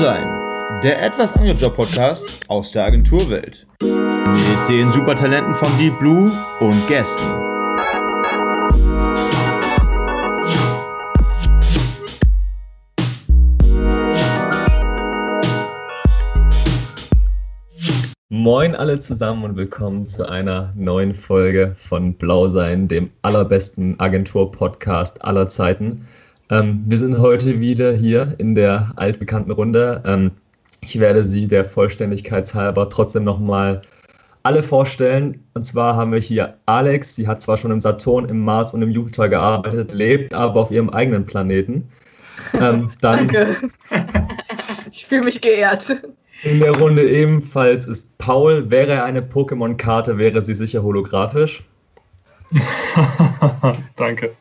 Sein, der etwas andere Job-Podcast aus der Agenturwelt. Mit den Supertalenten von Deep Blue und Gästen. Moin alle zusammen und willkommen zu einer neuen Folge von Blau sein, dem allerbesten Agentur-Podcast aller Zeiten. Ähm, wir sind heute wieder hier in der altbekannten Runde. Ähm, ich werde sie der Vollständigkeit halber trotzdem nochmal alle vorstellen. Und zwar haben wir hier Alex, sie hat zwar schon im Saturn, im Mars und im Jupiter gearbeitet, lebt aber auf ihrem eigenen Planeten. Ähm, dann Danke. ich fühle mich geehrt. In der Runde ebenfalls ist Paul. Wäre er eine Pokémon-Karte, wäre sie sicher holographisch. Danke.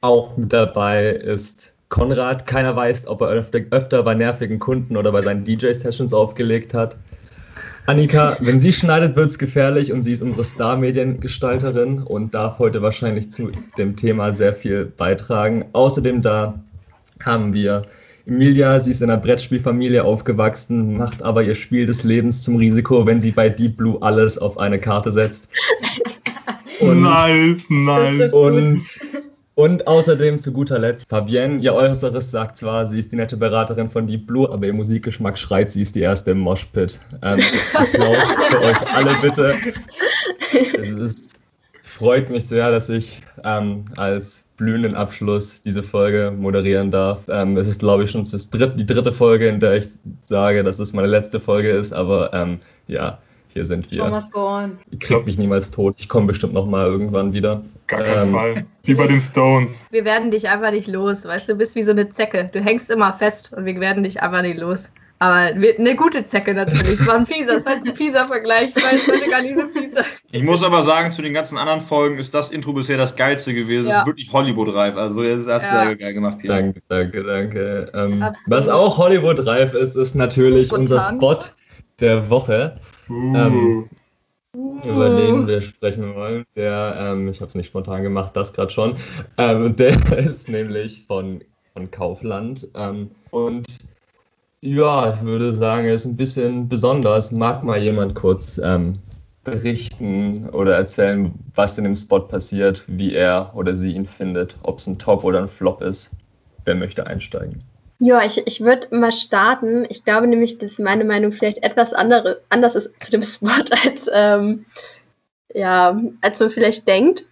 Auch mit dabei ist Konrad. Keiner weiß, ob er öfter, öfter bei nervigen Kunden oder bei seinen DJ-Sessions aufgelegt hat. Annika, wenn sie schneidet, wird es gefährlich und sie ist unsere Star-Mediengestalterin und darf heute wahrscheinlich zu dem Thema sehr viel beitragen. Außerdem da haben wir Emilia, sie ist in einer Brettspielfamilie aufgewachsen, macht aber ihr Spiel des Lebens zum Risiko, wenn sie bei Deep Blue alles auf eine Karte setzt. Und, nice, nice. Und und außerdem zu guter Letzt Fabienne. Ihr Äußeres sagt zwar, sie ist die nette Beraterin von Deep Blue, aber ihr Musikgeschmack schreit, sie ist die erste im Moshpit. Ähm, Applaus für euch alle bitte. Es ist, freut mich sehr, dass ich ähm, als blühenden Abschluss diese Folge moderieren darf. Ähm, es ist, glaube ich, schon das dritt, die dritte Folge, in der ich sage, dass es meine letzte Folge ist, aber ähm, ja, hier sind wir. Thomas Gorn. Ich krieg mich niemals tot. Ich komme bestimmt noch mal irgendwann wieder. Gar keinen ähm, Fall. Wie bei den Stones. Wir werden dich einfach nicht los, weißt du, du bist wie so eine Zecke. Du hängst immer fest und wir werden dich einfach nicht los. Aber eine gute Zecke natürlich. Es war ein fieser, es war ein fieser Vergleich. Ich weiß heute gar nicht so fieser. Ich muss aber sagen, zu den ganzen anderen Folgen ist das Intro bisher das geilste gewesen. Es ja. ist wirklich Hollywood-reif. Also, das hast du ja. sehr geil gemacht, Peter. Danke, danke, danke. Ähm, was auch Hollywood-reif ist, ist natürlich unser Spot der Woche. Ähm, über den wir sprechen wollen. Der, ähm, ich habe es nicht spontan gemacht, das gerade schon. Ähm, der ist nämlich von, von Kaufland. Ähm, und ja, ich würde sagen, er ist ein bisschen besonders. Mag mal jemand kurz ähm, berichten oder erzählen, was in dem Spot passiert, wie er oder sie ihn findet, ob es ein Top oder ein Flop ist? Wer möchte einsteigen? Ja, ich, ich würde mal starten. Ich glaube nämlich, dass meine Meinung vielleicht etwas andere, anders ist zu dem Spot, als, ähm, ja, als man vielleicht denkt.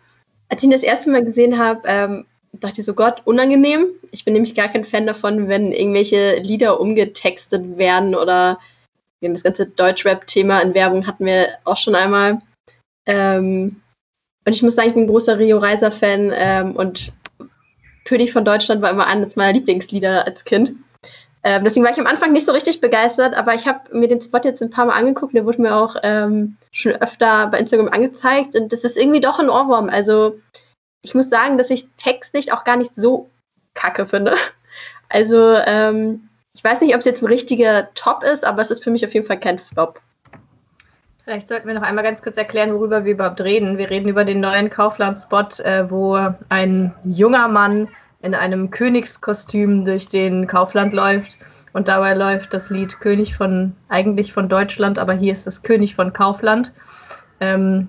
Als ich ihn das erste Mal gesehen habe, ähm, dachte ich so, Gott, unangenehm. Ich bin nämlich gar kein Fan davon, wenn irgendwelche Lieder umgetextet werden oder wir haben das ganze Deutschrap-Thema in Werbung hatten wir auch schon einmal. Ähm, und ich muss sagen, ich bin ein großer Rio Reiser-Fan ähm, und König von Deutschland war immer eines meiner Lieblingslieder als Kind. Ähm, deswegen war ich am Anfang nicht so richtig begeistert, aber ich habe mir den Spot jetzt ein paar Mal angeguckt. Der wurde mir auch ähm, schon öfter bei Instagram angezeigt und das ist irgendwie doch ein Ohrwurm. Also ich muss sagen, dass ich textlich auch gar nicht so kacke finde. Also ähm, ich weiß nicht, ob es jetzt ein richtiger Top ist, aber es ist für mich auf jeden Fall kein Flop. Vielleicht sollten wir noch einmal ganz kurz erklären, worüber wir überhaupt reden. Wir reden über den neuen Kaufland-Spot, äh, wo ein junger Mann in einem Königskostüm durch den Kaufland läuft. Und dabei läuft das Lied König von, eigentlich von Deutschland, aber hier ist es König von Kaufland. Ähm,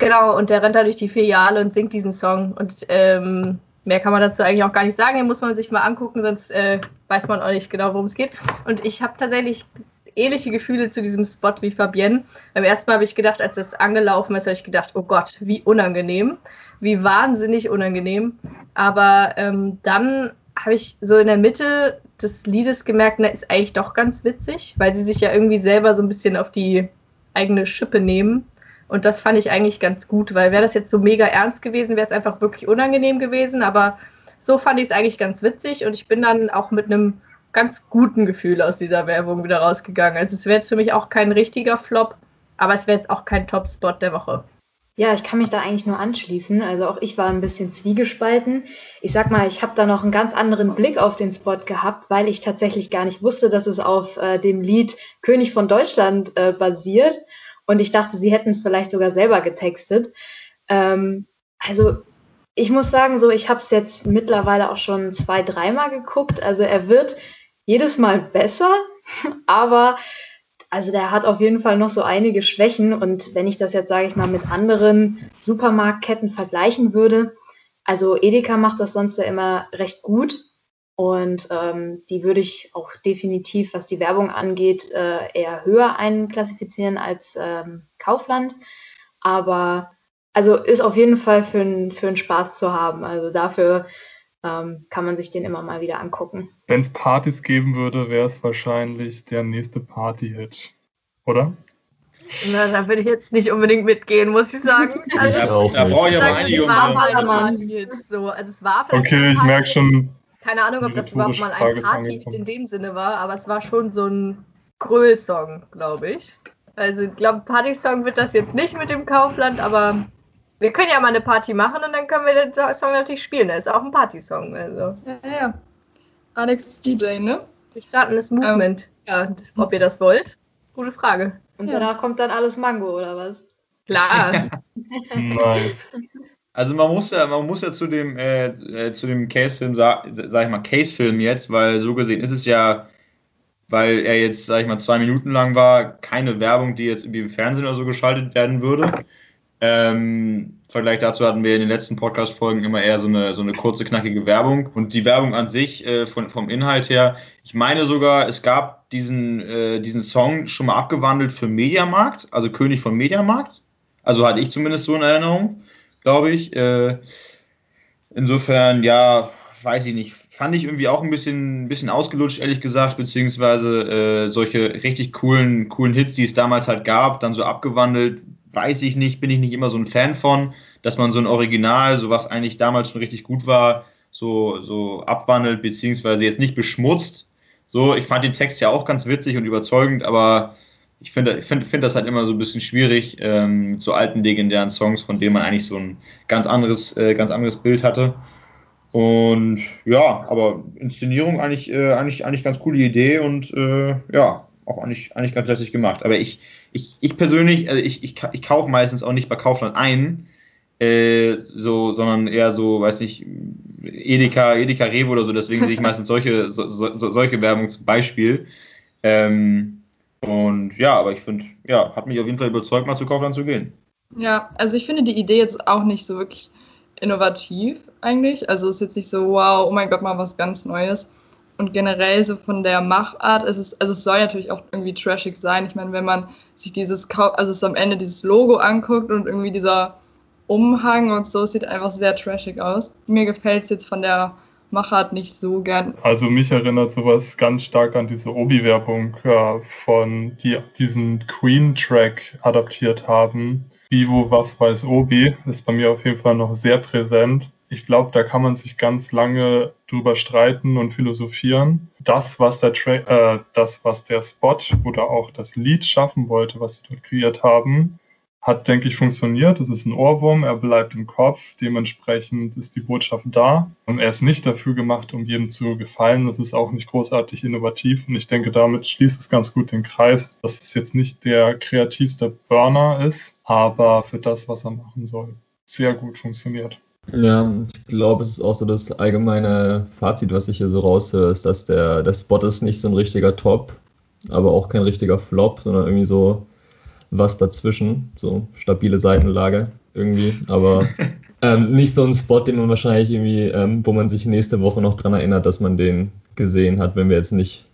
genau, und der rennt da durch die Filiale und singt diesen Song. Und ähm, mehr kann man dazu eigentlich auch gar nicht sagen. Den muss man sich mal angucken, sonst äh, weiß man auch nicht genau, worum es geht. Und ich habe tatsächlich ähnliche Gefühle zu diesem Spot wie Fabienne. Beim ersten Mal habe ich gedacht, als das angelaufen ist, habe ich gedacht, oh Gott, wie unangenehm, wie wahnsinnig unangenehm. Aber ähm, dann habe ich so in der Mitte des Liedes gemerkt, na, ist eigentlich doch ganz witzig, weil sie sich ja irgendwie selber so ein bisschen auf die eigene Schippe nehmen. Und das fand ich eigentlich ganz gut, weil wäre das jetzt so mega ernst gewesen, wäre es einfach wirklich unangenehm gewesen. Aber so fand ich es eigentlich ganz witzig und ich bin dann auch mit einem ganz guten Gefühl aus dieser Werbung wieder rausgegangen. Also es wäre jetzt für mich auch kein richtiger Flop, aber es wäre jetzt auch kein Top-Spot der Woche. Ja, ich kann mich da eigentlich nur anschließen. Also auch ich war ein bisschen zwiegespalten. Ich sag mal, ich habe da noch einen ganz anderen Blick auf den Spot gehabt, weil ich tatsächlich gar nicht wusste, dass es auf äh, dem Lied König von Deutschland äh, basiert. Und ich dachte, sie hätten es vielleicht sogar selber getextet. Ähm, also ich muss sagen, so ich habe es jetzt mittlerweile auch schon zwei, dreimal geguckt. Also er wird jedes Mal besser, aber also der hat auf jeden Fall noch so einige Schwächen und wenn ich das jetzt, sage ich mal, mit anderen Supermarktketten vergleichen würde, also Edeka macht das sonst ja immer recht gut und ähm, die würde ich auch definitiv, was die Werbung angeht, äh, eher höher einklassifizieren als ähm, Kaufland. Aber also ist auf jeden Fall für, für einen Spaß zu haben. Also dafür ähm, kann man sich den immer mal wieder angucken. Wenn es Partys geben würde, wäre es wahrscheinlich der nächste Party-Hit, oder? Na, da würde ich jetzt nicht unbedingt mitgehen, muss ich sagen. Also, ich auch da brauche ich aber einige es war mal ein Party-Hit. So. Also es war okay, ich merke schon. Keine Ahnung, ob das überhaupt mal ein Party-Hit in dem Sinne war, aber es war schon so ein Gröl-Song, glaube ich. Also ich glaube, Party-Song wird das jetzt nicht mit dem Kaufland, aber wir können ja mal eine Party machen und dann können wir den Song natürlich spielen. Das ist auch ein Party-Song. Also. Ja, ja. Alex ist DJ, ne? Wir starten das Movement. Um, ja, das, ob ihr das wollt? Gute Frage. Und ja. danach kommt dann alles Mango, oder was? Klar. Nein. Also man muss ja, man muss ja zu dem, äh, äh, zu dem Case-Film, sag, sag ich mal, Case-Film jetzt, weil so gesehen ist es ja, weil er jetzt, sag ich mal, zwei Minuten lang war, keine Werbung, die jetzt irgendwie im Fernsehen oder so geschaltet werden würde. Ähm, Vergleich dazu hatten wir in den letzten Podcast-Folgen immer eher so eine, so eine kurze, knackige Werbung. Und die Werbung an sich, äh, von, vom Inhalt her, ich meine sogar, es gab diesen, äh, diesen Song schon mal abgewandelt für Mediamarkt, also König von Mediamarkt. Also hatte ich zumindest so in Erinnerung, glaube ich. Äh, insofern, ja, weiß ich nicht. Fand ich irgendwie auch ein bisschen, bisschen ausgelutscht, ehrlich gesagt, beziehungsweise äh, solche richtig coolen, coolen Hits, die es damals halt gab, dann so abgewandelt, weiß ich nicht, bin ich nicht immer so ein Fan von, dass man so ein Original, so was eigentlich damals schon richtig gut war, so, so abwandelt, beziehungsweise jetzt nicht beschmutzt. So, ich fand den Text ja auch ganz witzig und überzeugend, aber ich finde ich find, find das halt immer so ein bisschen schwierig ähm, so alten legendären Songs, von denen man eigentlich so ein ganz anderes, äh, ganz anderes Bild hatte. Und ja, aber Inszenierung eigentlich, äh, eigentlich, eigentlich ganz coole Idee und äh, ja, auch eigentlich, eigentlich ganz lässig gemacht. Aber ich, ich, ich persönlich, also ich, ich, ich kaufe meistens auch nicht bei Kaufland ein, äh, so, sondern eher so, weiß nicht, Edeka, Edeka Rewe oder so, deswegen sehe ich meistens solche, so, so, solche Werbung zum Beispiel. Ähm, und ja, aber ich finde, ja, hat mich auf jeden Fall überzeugt, mal zu Kaufland zu gehen. Ja, also ich finde die Idee jetzt auch nicht so wirklich innovativ eigentlich. Also es ist jetzt nicht so, wow, oh mein Gott, mal was ganz Neues. Und generell so von der Machart ist es, also es soll natürlich auch irgendwie trashig sein. Ich meine, wenn man sich dieses, also es am Ende dieses Logo anguckt und irgendwie dieser Umhang und so, es sieht einfach sehr trashig aus. Mir gefällt es jetzt von der Machart nicht so gern. Also mich erinnert sowas ganz stark an diese Obi-Werbung, ja, von die diesen Queen-Track adaptiert haben. Vivo, was weiß Obi, ist bei mir auf jeden Fall noch sehr präsent ich glaube, da kann man sich ganz lange drüber streiten und philosophieren. Das, was der, Tra äh, das, was der Spot oder auch das Lied schaffen wollte, was sie dort kreiert haben, hat, denke ich, funktioniert. Es ist ein Ohrwurm, er bleibt im Kopf, dementsprechend ist die Botschaft da. Und er ist nicht dafür gemacht, um jedem zu gefallen. Das ist auch nicht großartig innovativ. Und ich denke, damit schließt es ganz gut den Kreis, dass es jetzt nicht der kreativste Burner ist, aber für das, was er machen soll, sehr gut funktioniert. Ja, ich glaube, es ist auch so das allgemeine Fazit, was ich hier so raushöre, ist, dass der, der Spot ist nicht so ein richtiger Top, aber auch kein richtiger Flop, sondern irgendwie so was dazwischen, so stabile Seitenlage irgendwie, aber ähm, nicht so ein Spot, den man wahrscheinlich irgendwie, ähm, wo man sich nächste Woche noch dran erinnert, dass man den gesehen hat, wenn wir jetzt nicht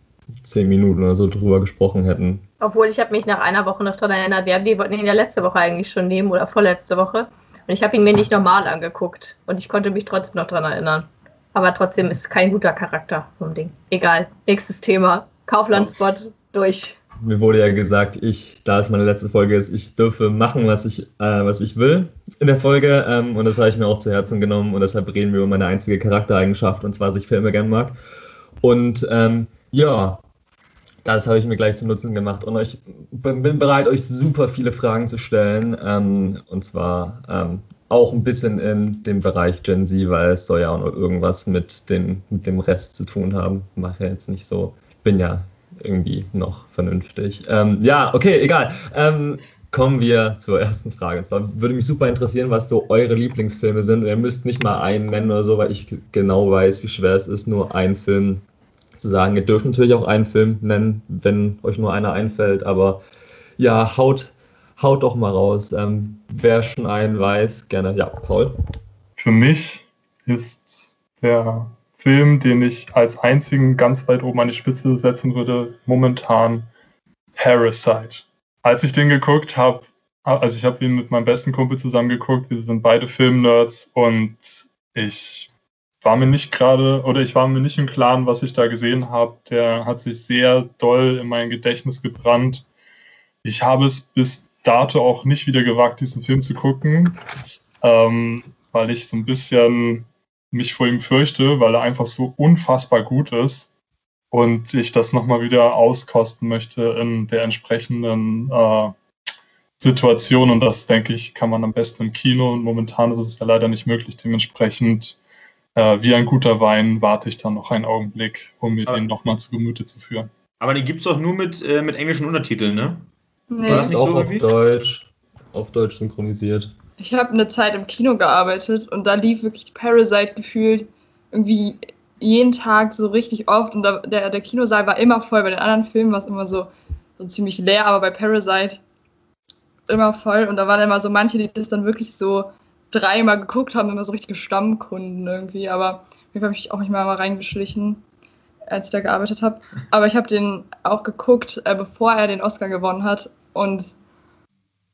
zehn Minuten oder so drüber gesprochen hätten. Obwohl ich habe mich nach einer Woche noch dran erinnert, wir haben die wollten ihn ja letzte Woche eigentlich schon nehmen oder vorletzte Woche. Und ich habe ihn mir nicht normal angeguckt und ich konnte mich trotzdem noch daran erinnern. Aber trotzdem ist kein guter Charakter vom Ding. Egal. Nächstes Thema. Kauflandspot durch. Mir wurde ja gesagt, ich, da es meine letzte Folge ist, ich dürfe machen, was ich, äh, was ich will in der Folge. Ähm, und das habe ich mir auch zu Herzen genommen. Und deshalb reden wir über meine einzige Charaktereigenschaft, und zwar, dass ich Filme gern mag. Und ähm, ja, das habe ich mir gleich zu Nutzen gemacht und ich bin bereit, euch super viele Fragen zu stellen. Ähm, und zwar ähm, auch ein bisschen in dem Bereich Gen Z, weil es soll ja auch noch irgendwas mit, den, mit dem Rest zu tun haben. Mache jetzt nicht so. Ich bin ja irgendwie noch vernünftig. Ähm, ja, okay, egal. Ähm, kommen wir zur ersten Frage. Und zwar würde mich super interessieren, was so eure Lieblingsfilme sind. ihr müsst nicht mal einen nennen oder so, weil ich genau weiß, wie schwer es ist, nur einen Film zu sagen. Ihr dürft natürlich auch einen Film nennen, wenn euch nur einer einfällt, aber ja, haut, haut doch mal raus. Ähm, wer schon einen weiß, gerne. Ja, Paul. Für mich ist der Film, den ich als einzigen ganz weit oben an die Spitze setzen würde, momentan Parasite. Als ich den geguckt habe, also ich habe ihn mit meinem besten Kumpel zusammen geguckt, wir sind beide Filmnerds und ich war mir nicht gerade oder ich war mir nicht im Klaren, was ich da gesehen habe. Der hat sich sehr doll in mein Gedächtnis gebrannt. Ich habe es bis dato auch nicht wieder gewagt, diesen Film zu gucken, ähm, weil ich so ein bisschen mich vor ihm fürchte, weil er einfach so unfassbar gut ist und ich das nochmal wieder auskosten möchte in der entsprechenden äh, Situation und das, denke ich, kann man am besten im Kino und momentan ist es ja leider nicht möglich. Dementsprechend, wie ein guter Wein, warte ich dann noch einen Augenblick, um mir aber, den nochmal zu Gemüte zu führen. Aber den gibt es doch nur mit, äh, mit englischen Untertiteln, ne? Nee. War das nicht auch so auf Deutsch, auf Deutsch synchronisiert. Ich habe eine Zeit im Kino gearbeitet und da lief wirklich Parasite gefühlt irgendwie jeden Tag so richtig oft und da, der, der Kinosaal war immer voll. Bei den anderen Filmen war es immer so, so ziemlich leer, aber bei Parasite immer voll und da waren immer so manche, die das dann wirklich so dreimal geguckt haben, immer so richtige Stammkunden irgendwie, aber mir habe ich auch nicht mal, mal reingeschlichen, als ich da gearbeitet habe. Aber ich habe den auch geguckt, äh, bevor er den Oscar gewonnen hat und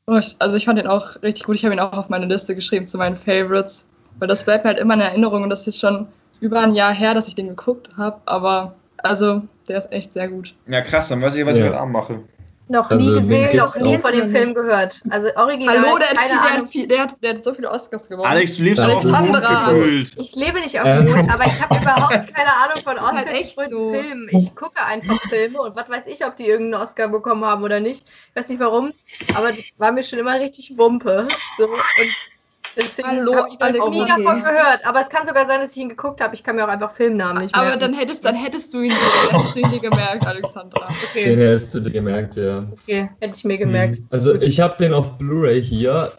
Oh, also ich fand den auch richtig gut. Ich habe ihn auch auf meine Liste geschrieben zu meinen Favorites, weil das bleibt mir halt immer in Erinnerung und das ist schon über ein Jahr her, dass ich den geguckt habe, aber also der ist echt sehr gut. Ja, krass, dann weiß ich, was ja. ich heute Abend mache. Noch also, nie gesehen, noch nie von dem Film gehört. Also original. Hallo, der, keine hat, Ahnung. Der, hat, der hat so viele Oscars gewonnen. Alex, du lebst auf dem Mond gefühlt. Ich lebe nicht auf dem Mond, aber ich habe überhaupt keine Ahnung von Oscars halt echt so. Filmen. Ich gucke einfach Filme und was weiß ich, ob die irgendeinen Oscar bekommen haben oder nicht. Ich weiß nicht warum, aber das war mir schon immer richtig Wumpe. So, und Deswegen Hallo, habe ich noch nie okay. davon gehört. Aber es kann sogar sein, dass ich ihn geguckt habe. Ich kann mir auch einfach Filmnamen nicht merken. Aber dann hättest, dann hättest du ihn, hättest du ihn dir gemerkt, Alexandra. Okay. Den hättest du dir gemerkt, ja. Okay, hätte ich mir gemerkt. Mhm. Also Gut. ich habe den auf Blu-ray hier,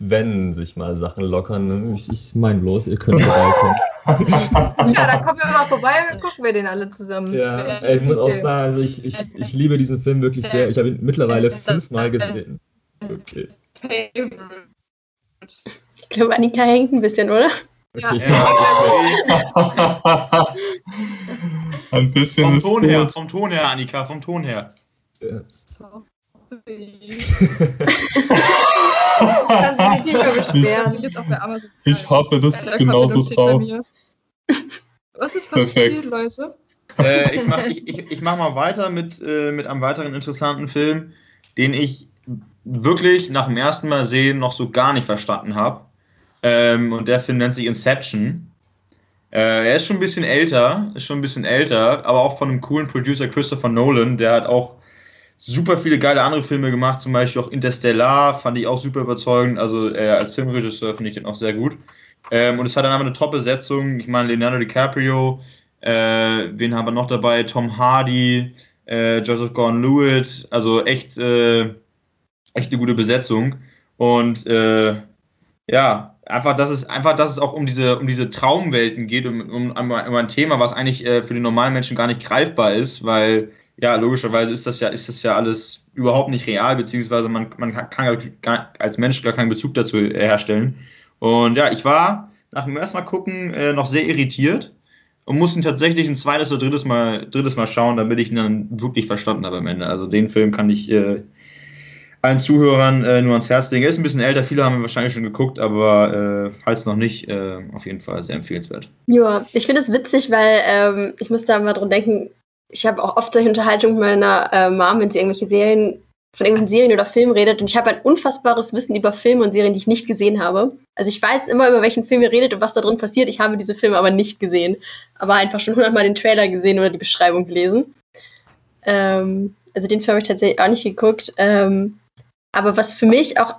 wenn sich mal Sachen lockern. Ich, ich meine bloß, ihr könnt vorbeikommen. ja, dann kommen wir mal vorbei und gucken wir den alle zusammen. Ja, ey, ich muss auch sagen, also ich, ich, ich liebe diesen Film wirklich sehr. Ich habe ihn mittlerweile fünfmal gesehen. Okay. Ich glaube, Annika hängt ein bisschen, oder? Okay, ja. ein bisschen. Vom Ton her, vom Ton her, Annika, vom Ton her. Ja. Nicht beschweren. Ich, ich hoffe, das ist genauso drauf. Was ist passiert, Leute? Äh, ich mache ich, ich, ich mach mal weiter mit, äh, mit einem weiteren interessanten Film, den ich wirklich nach dem ersten Mal sehen noch so gar nicht verstanden habe. Ähm, und der Film nennt sich Inception. Äh, er ist schon ein bisschen älter, ist schon ein bisschen älter, aber auch von einem coolen Producer Christopher Nolan, der hat auch super viele geile andere Filme gemacht, zum Beispiel auch Interstellar, fand ich auch super überzeugend. Also äh, als Filmregisseur finde ich den auch sehr gut. Ähm, und es hat dann aber eine Top-Besetzung. Ich meine, Leonardo DiCaprio, äh, wen haben wir noch dabei? Tom Hardy, äh, Joseph Gordon-Lewitt, also echt, äh, echt eine gute Besetzung. Und äh, ja, einfach, dass es einfach, dass es auch um diese, um diese Traumwelten geht, um, um, um ein Thema, was eigentlich äh, für den normalen Menschen gar nicht greifbar ist, weil ja, logischerweise ist das ja, ist das ja alles überhaupt nicht real, beziehungsweise man, man kann gar, als Mensch gar keinen Bezug dazu herstellen. Und ja, ich war nach dem ersten Mal gucken äh, noch sehr irritiert und musste ihn tatsächlich ein zweites oder drittes Mal, drittes Mal schauen, damit ich ihn dann wirklich verstanden habe am Ende. Also den Film kann ich äh, allen Zuhörern äh, nur ans Herz legen. Er ist ein bisschen älter, viele haben ihn wahrscheinlich schon geguckt, aber äh, falls noch nicht, äh, auf jeden Fall sehr empfehlenswert. Ja, ich finde es witzig, weil ähm, ich muss da mal dran denken, ich habe auch oft solche Unterhaltungen mit meiner äh, Mom, wenn sie irgendwelche Serien, von irgendwelchen Serien oder Filmen redet und ich habe ein unfassbares Wissen über Filme und Serien, die ich nicht gesehen habe. Also ich weiß immer, über welchen Film ihr redet und was da drin passiert. Ich habe diese Filme aber nicht gesehen, aber einfach schon hundertmal den Trailer gesehen oder die Beschreibung gelesen. Ähm, also den Film habe ich tatsächlich auch nicht geguckt. Ähm, aber was für mich auch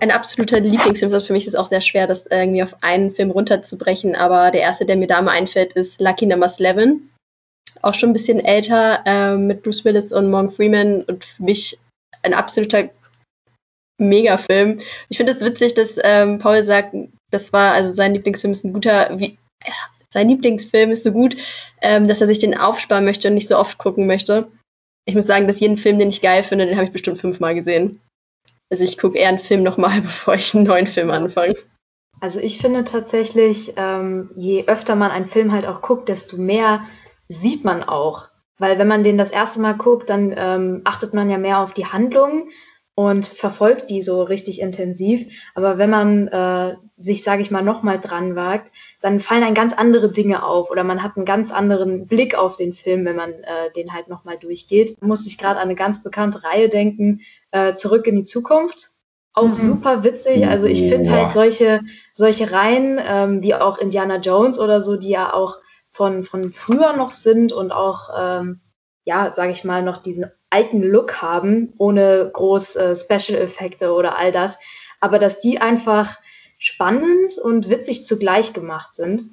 ein absoluter Lieblingsfilm ist, für mich ist es auch sehr schwer, das irgendwie auf einen Film runterzubrechen. Aber der erste, der mir da mal einfällt, ist Lucky Number 11. Auch schon ein bisschen älter, äh, mit Bruce Willis und Morgan Freeman und für mich ein absoluter Megafilm. Ich finde es das witzig, dass ähm, Paul sagt, das war also sein Lieblingsfilm ist ein guter, wie, sein Lieblingsfilm ist so gut, ähm, dass er sich den aufsparen möchte und nicht so oft gucken möchte. Ich muss sagen, dass jeden Film, den ich geil finde, den habe ich bestimmt fünfmal gesehen. Also ich gucke eher einen Film nochmal, bevor ich einen neuen Film anfange. Also ich finde tatsächlich, ähm, je öfter man einen Film halt auch guckt, desto mehr sieht man auch. Weil wenn man den das erste Mal guckt, dann ähm, achtet man ja mehr auf die Handlung und verfolgt die so richtig intensiv. Aber wenn man äh, sich, sage ich mal, nochmal dran wagt, dann fallen ein ganz andere Dinge auf oder man hat einen ganz anderen Blick auf den Film, wenn man äh, den halt nochmal durchgeht. Da muss ich gerade an eine ganz bekannte Reihe denken, äh, Zurück in die Zukunft. Auch mhm. super witzig. Also ich finde halt solche, solche Reihen, ähm, wie auch Indiana Jones oder so, die ja auch von, von früher noch sind und auch, ähm, ja, sage ich mal, noch diesen alten Look haben, ohne groß äh, Special-Effekte oder all das. Aber dass die einfach spannend und witzig zugleich gemacht sind.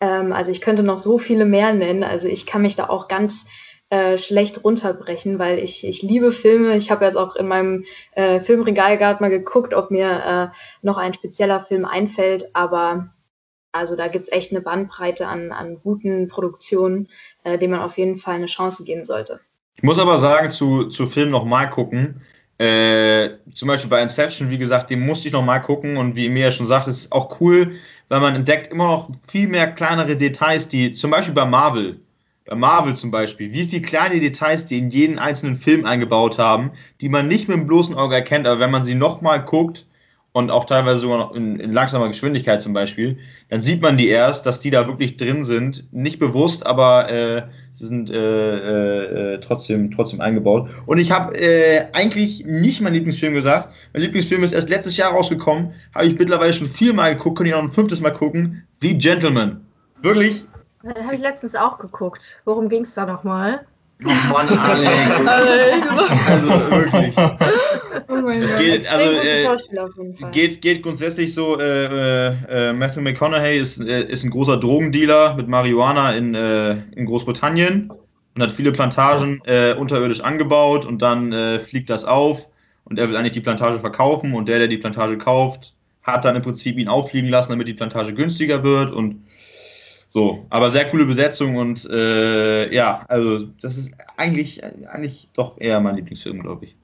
Ähm, also ich könnte noch so viele mehr nennen. Also ich kann mich da auch ganz äh, schlecht runterbrechen, weil ich, ich liebe Filme. Ich habe jetzt auch in meinem äh, Filmregal gerade mal geguckt, ob mir äh, noch ein spezieller Film einfällt. Aber also da gibt es echt eine Bandbreite an, an guten Produktionen, äh, denen man auf jeden Fall eine Chance geben sollte. Ich muss aber sagen, zu, zu Film nochmal gucken. Äh, zum Beispiel bei Inception, wie gesagt, den musste ich nochmal gucken und wie Emilia schon sagt, ist auch cool, weil man entdeckt immer noch viel mehr kleinere Details, die zum Beispiel bei Marvel, bei Marvel zum Beispiel, wie viele kleine Details die in jeden einzelnen Film eingebaut haben, die man nicht mit dem bloßen Auge erkennt, aber wenn man sie nochmal guckt und auch teilweise sogar noch in, in, langsamer Geschwindigkeit zum Beispiel, dann sieht man die erst, dass die da wirklich drin sind. Nicht bewusst, aber äh, Sie sind äh, äh, äh, trotzdem, trotzdem eingebaut. Und ich habe äh, eigentlich nicht meinen Lieblingsfilm gesagt. Mein Lieblingsfilm ist erst letztes Jahr rausgekommen. Habe ich mittlerweile schon viermal geguckt, könnte ich noch ein fünftes Mal gucken. The Gentleman. Wirklich? Den habe ich letztens auch geguckt. Worum ging es da nochmal? Oh Mann, Alex. also wirklich. Oh es geht, also, äh, geht, geht grundsätzlich so, äh, äh, Matthew McConaughey ist, äh, ist ein großer Drogendealer mit Marihuana in, äh, in Großbritannien und hat viele Plantagen äh, unterirdisch angebaut und dann fliegt das auf und er will eigentlich die Plantage verkaufen und der, der die Plantage kauft, hat dann im Prinzip ihn auffliegen lassen, damit die Plantage günstiger wird und so, aber sehr coole Besetzung und äh, ja, also das ist eigentlich, eigentlich doch eher mein Lieblingsfilm, glaube ich.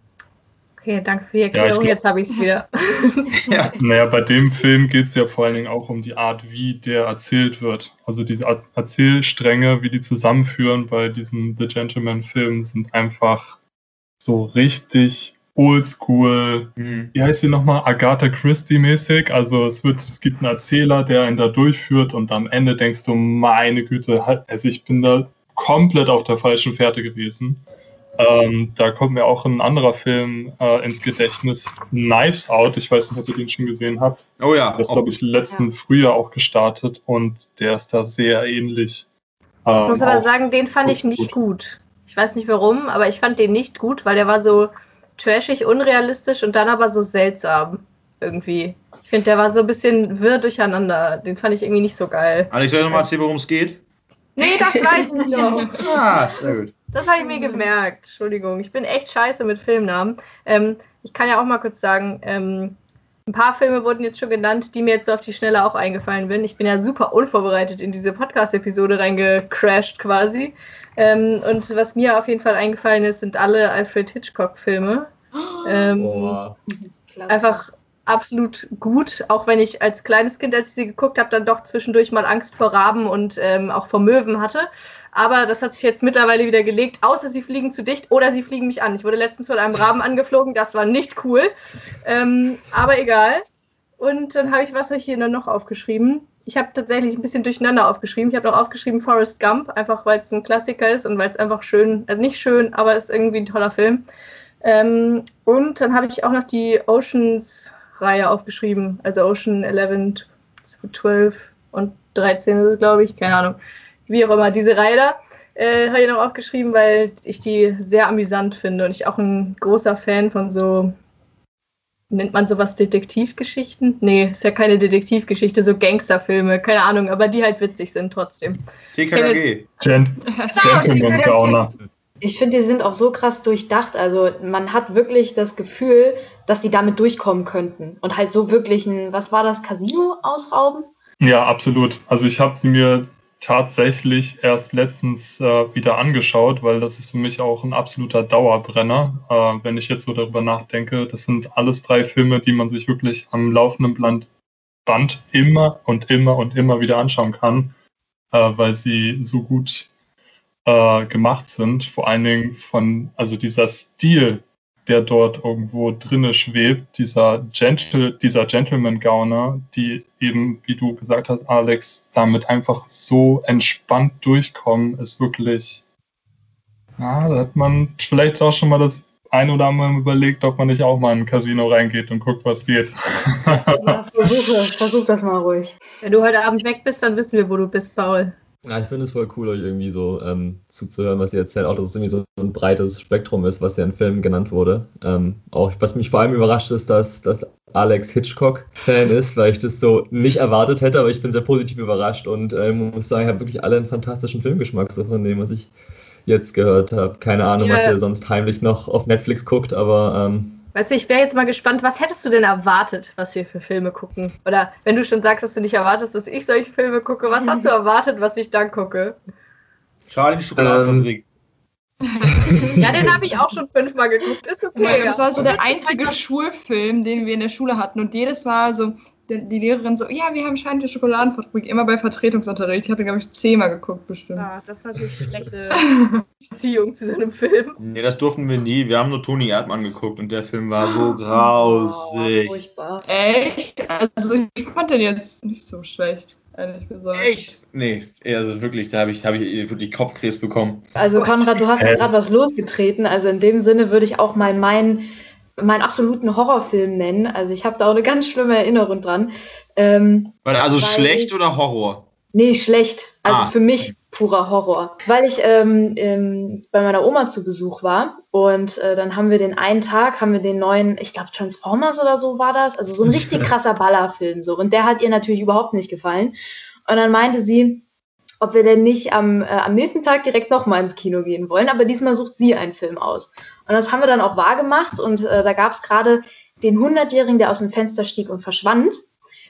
Okay, danke für die Erklärung, ja, jetzt habe ich es wieder. ja. Naja, bei dem Film geht es ja vor allen Dingen auch um die Art, wie der erzählt wird. Also diese Erzählstränge, wie die zusammenführen bei diesen The Gentleman-Filmen, sind einfach so richtig oldschool, mhm. wie heißt sie nochmal, Agatha Christie-mäßig. Also es wird, es gibt einen Erzähler, der ihn da durchführt und am Ende denkst du, meine Güte, also ich bin da komplett auf der falschen Fährte gewesen. Ähm, da kommt mir auch ein anderer Film äh, ins Gedächtnis, Knives Out. Ich weiß nicht, ob ihr den schon gesehen habt. Oh ja. Das glaube ich letzten ja. Frühjahr auch gestartet und der ist da sehr ähnlich. Ähm, ich muss aber sagen, den fand ich nicht gut. gut. Ich weiß nicht warum, aber ich fand den nicht gut, weil der war so, trashig, unrealistisch und dann aber so seltsam irgendwie. Ich finde, der war so ein bisschen wirr durcheinander. Den fand ich irgendwie nicht so geil. Alex, soll ich nochmal erzählen, worum es geht? Nee, das weiß ich noch. ah, sehr gut. Das habe ich mir gemerkt. Entschuldigung. Ich bin echt scheiße mit Filmnamen. Ähm, ich kann ja auch mal kurz sagen, ähm, ein paar Filme wurden jetzt schon genannt, die mir jetzt auf die Schnelle auch eingefallen sind. Ich bin ja super unvorbereitet in diese Podcast-Episode reingecrashed quasi. Ähm, und was mir auf jeden Fall eingefallen ist, sind alle Alfred Hitchcock-Filme. Ähm, einfach absolut gut, auch wenn ich als kleines Kind, als ich sie geguckt habe, dann doch zwischendurch mal Angst vor Raben und ähm, auch vor Möwen hatte. Aber das hat sich jetzt mittlerweile wieder gelegt, außer sie fliegen zu dicht oder sie fliegen mich an. Ich wurde letztens von einem Raben angeflogen, das war nicht cool. Ähm, aber egal. Und dann habe ich was hier noch aufgeschrieben. Ich habe tatsächlich ein bisschen durcheinander aufgeschrieben. Ich habe noch aufgeschrieben Forrest Gump, einfach weil es ein Klassiker ist und weil es einfach schön, also nicht schön, aber es ist irgendwie ein toller Film. Ähm, und dann habe ich auch noch die Oceans-Reihe aufgeschrieben, also Ocean 11, 12 und 13 glaube ich, keine Ahnung. Wie auch immer, diese Reihe da äh, habe ich noch aufgeschrieben, weil ich die sehr amüsant finde und ich auch ein großer Fan von so nennt man sowas Detektivgeschichten? Nee, ist ja keine Detektivgeschichte, so Gangsterfilme, keine Ahnung, aber die halt witzig sind trotzdem. TKG. Gentleman Gauner. Ich finde, die sind auch so krass durchdacht. Also man hat wirklich das Gefühl, dass die damit durchkommen könnten. Und halt so wirklich ein, was war das, Casino ausrauben? Ja, absolut. Also ich habe sie mir tatsächlich erst letztens äh, wieder angeschaut, weil das ist für mich auch ein absoluter Dauerbrenner, äh, wenn ich jetzt so darüber nachdenke. Das sind alles drei Filme, die man sich wirklich am laufenden Band, immer und immer und immer wieder anschauen kann, äh, weil sie so gut äh, gemacht sind. Vor allen Dingen von, also dieser Stil, der dort irgendwo drinne schwebt, dieser, Gentle, dieser Gentleman-Gauner, die eben, wie du gesagt hast, Alex, damit einfach so entspannt durchkommen, ist wirklich, ja, da hat man vielleicht auch schon mal das ein oder andere überlegt, ob man nicht auch mal in ein Casino reingeht und guckt, was geht. Ja, versuche, versuch das mal ruhig. Wenn du heute Abend weg bist, dann wissen wir, wo du bist, Paul. Ja, ich finde es voll cool, euch irgendwie so ähm, zuzuhören, was ihr erzählt. Auch, dass es irgendwie so ein breites Spektrum ist, was ja in Filmen genannt wurde. Ähm, auch was mich vor allem überrascht ist, dass, dass Alex Hitchcock-Fan ist, weil ich das so nicht erwartet hätte, aber ich bin sehr positiv überrascht und äh, muss sagen, ich habe wirklich alle einen fantastischen Filmgeschmack, so von dem, was ich jetzt gehört habe. Keine Ahnung, ja. was ihr sonst heimlich noch auf Netflix guckt, aber ähm, Weißt du, ich wäre jetzt mal gespannt, was hättest du denn erwartet, was wir für Filme gucken? Oder wenn du schon sagst, dass du nicht erwartest, dass ich solche Filme gucke, was hast du erwartet, was ich dann gucke? Charlie Schokoladenfabrik. Ähm. ja, den habe ich auch schon fünfmal geguckt. Ist okay. Das war so der einzige Schulfilm, den wir in der Schule hatten. Und jedes Mal so, die Lehrerin so, ja, wir haben Schein Schokoladenfabrik, immer bei Vertretungsunterricht. Ich habe, glaube ich, zehnmal geguckt, bestimmt. Ah, das ist natürlich schlechte Beziehung zu so einem Film. Nee, das durften wir nie. Wir haben nur Toni Erdmann geguckt und der Film war so grausig. Oh, furchtbar. Echt? Also, ich fand den jetzt nicht so schlecht. Ehrlich gesagt. Echt? Nee, also wirklich, da habe ich, hab ich wirklich Kopfkrebs bekommen. Also Konrad, du hast ja gerade was losgetreten. Also in dem Sinne würde ich auch mal meinen meinen absoluten Horrorfilm nennen. Also ich habe da auch eine ganz schlimme Erinnerung dran. Ähm, also schlecht ich, oder Horror? Nee, schlecht. Also ah, für mich purer Horror. Weil ich ähm, ähm, bei meiner Oma zu Besuch war und äh, dann haben wir den einen Tag, haben wir den neuen, ich glaube Transformers oder so war das, also so ein richtig krasser Ballerfilm so. Und der hat ihr natürlich überhaupt nicht gefallen. Und dann meinte sie, ob wir denn nicht am, äh, am nächsten Tag direkt nochmal ins Kino gehen wollen. Aber diesmal sucht sie einen Film aus. Und das haben wir dann auch wahrgemacht. Und äh, da gab es gerade den 100-Jährigen, der aus dem Fenster stieg und verschwand.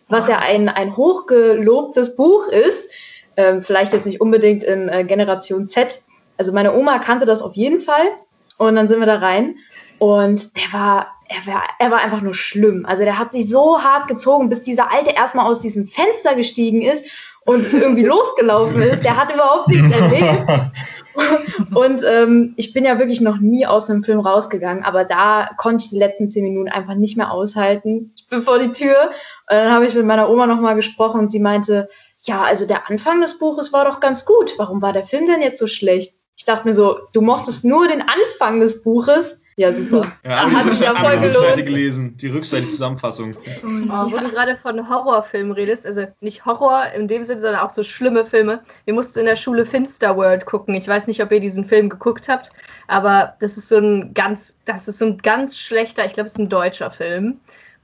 Was ja ein, ein hochgelobtes Buch ist. Ähm, vielleicht jetzt nicht unbedingt in äh, Generation Z. Also meine Oma kannte das auf jeden Fall. Und dann sind wir da rein. Und der war, er war, er war einfach nur schlimm. Also der hat sich so hart gezogen, bis dieser Alte erstmal aus diesem Fenster gestiegen ist und irgendwie losgelaufen ist, der hat überhaupt nichts erlebt. Und ähm, ich bin ja wirklich noch nie aus dem Film rausgegangen, aber da konnte ich die letzten zehn Minuten einfach nicht mehr aushalten. Ich bin vor die Tür und dann habe ich mit meiner Oma nochmal gesprochen und sie meinte, ja, also der Anfang des Buches war doch ganz gut. Warum war der Film denn jetzt so schlecht? Ich dachte mir so, du mochtest nur den Anfang des Buches ja, super. Ja, hat mich ja voll gelohnt. Rückseite gelesen, die Rückseite Zusammenfassung. Oh, wo du gerade von Horrorfilmen redest, also nicht Horror in dem Sinne, sondern auch so schlimme Filme. Wir mussten in der Schule Finster World gucken. Ich weiß nicht, ob ihr diesen Film geguckt habt, aber das ist so ein ganz, das ist so ein ganz schlechter, ich glaube, es ist ein deutscher Film.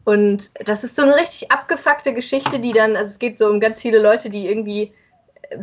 Und das ist so eine richtig abgefuckte Geschichte, die dann, also es geht so um ganz viele Leute, die irgendwie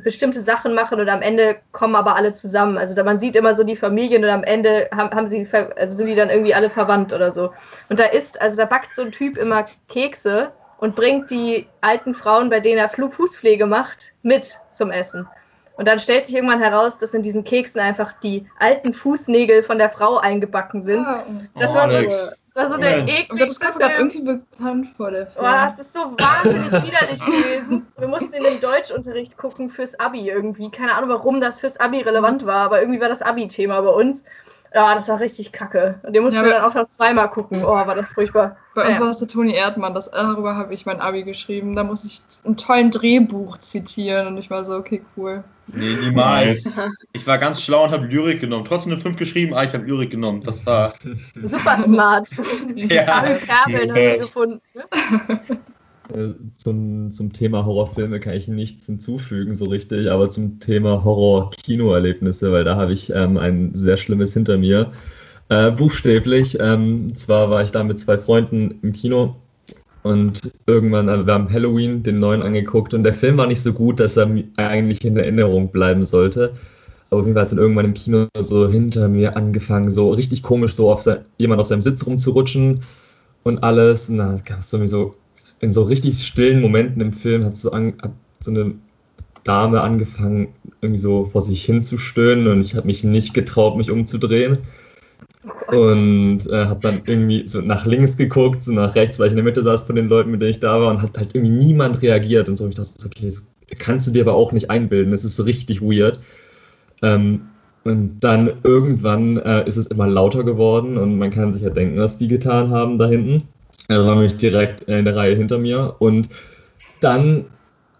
bestimmte Sachen machen und am Ende kommen aber alle zusammen. Also da, man sieht immer so die Familien und am Ende haben, haben sie, also sind die dann irgendwie alle verwandt oder so. Und da ist, also da backt so ein Typ immer Kekse und bringt die alten Frauen, bei denen er Fußpflege macht, mit zum Essen. Und dann stellt sich irgendwann heraus, dass in diesen Keksen einfach die alten Fußnägel von der Frau eingebacken sind. Ah. Das oh, war so, das war so der ekligste Das kommt gerade irgendwie bekannt vor der Film. Boah, das ist so wahnsinnig widerlich gewesen. Wir mussten in den Deutschunterricht gucken fürs Abi irgendwie. Keine Ahnung, warum das fürs Abi relevant war, aber irgendwie war das Abi-Thema bei uns. Ja, das war richtig kacke. Und den mussten ja, wir dann auch noch zweimal gucken. Oh, war das furchtbar. Bei uns ja. war es der Toni Erdmann. Das, darüber habe ich mein Abi geschrieben. Da muss ich einen tollen Drehbuch zitieren. Und ich war so, okay, cool. Nee, niemals. Ich war ganz schlau und habe Lyrik genommen. Trotzdem eine 5 geschrieben, ah, ich habe Lyrik genommen. Das war. Super smart. ja. Haben wir gefunden. Äh, zum, zum Thema Horrorfilme kann ich nichts hinzufügen, so richtig, aber zum Thema Horror-Kinoerlebnisse, weil da habe ich ähm, ein sehr schlimmes hinter mir. Äh, buchstäblich. Ähm, zwar war ich da mit zwei Freunden im Kino und irgendwann, äh, wir haben Halloween den neuen angeguckt und der Film war nicht so gut, dass er eigentlich in Erinnerung bleiben sollte. Aber auf jeden Fall hat es dann irgendwann im Kino so hinter mir angefangen, so richtig komisch so auf sein, jemand auf seinem Sitz rumzurutschen und alles. Und dann kam es so in so richtig stillen Momenten im Film hat so, an, hat so eine Dame angefangen, irgendwie so vor sich hin zu stöhnen und ich habe mich nicht getraut, mich umzudrehen. Oh und äh, habe dann irgendwie so nach links geguckt, so nach rechts, weil ich in der Mitte saß von den Leuten, mit denen ich da war und hat halt irgendwie niemand reagiert und so. Ich dachte, okay, das kannst du dir aber auch nicht einbilden, das ist richtig weird. Ähm, und dann irgendwann äh, ist es immer lauter geworden und man kann sich ja denken, was die getan haben da hinten. Er war nämlich direkt in der Reihe hinter mir und dann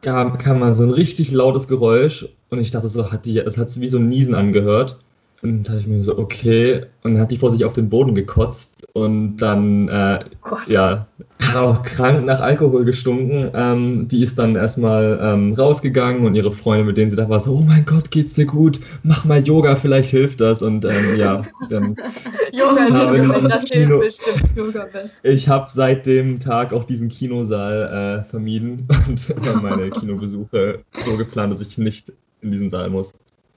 kam, kam mal so ein richtig lautes Geräusch und ich dachte so, hat die, es hat sich wie so ein Niesen angehört. Und dann dachte ich mir so, okay. Und dann hat die vor sich auf den Boden gekotzt und dann, äh, ja, auch krank nach Alkohol gestunken. Ähm, die ist dann erstmal ähm, rausgegangen und ihre Freunde, mit denen sie da war, so, oh mein Gott, geht's dir gut? Mach mal Yoga, vielleicht hilft das. Und ähm, ja, dann. Yoga, habe das Kino, bestimmt. Yoga best. Ich habe seit dem Tag auch diesen Kinosaal äh, vermieden und meine Kinobesuche so geplant, dass ich nicht in diesen Saal muss.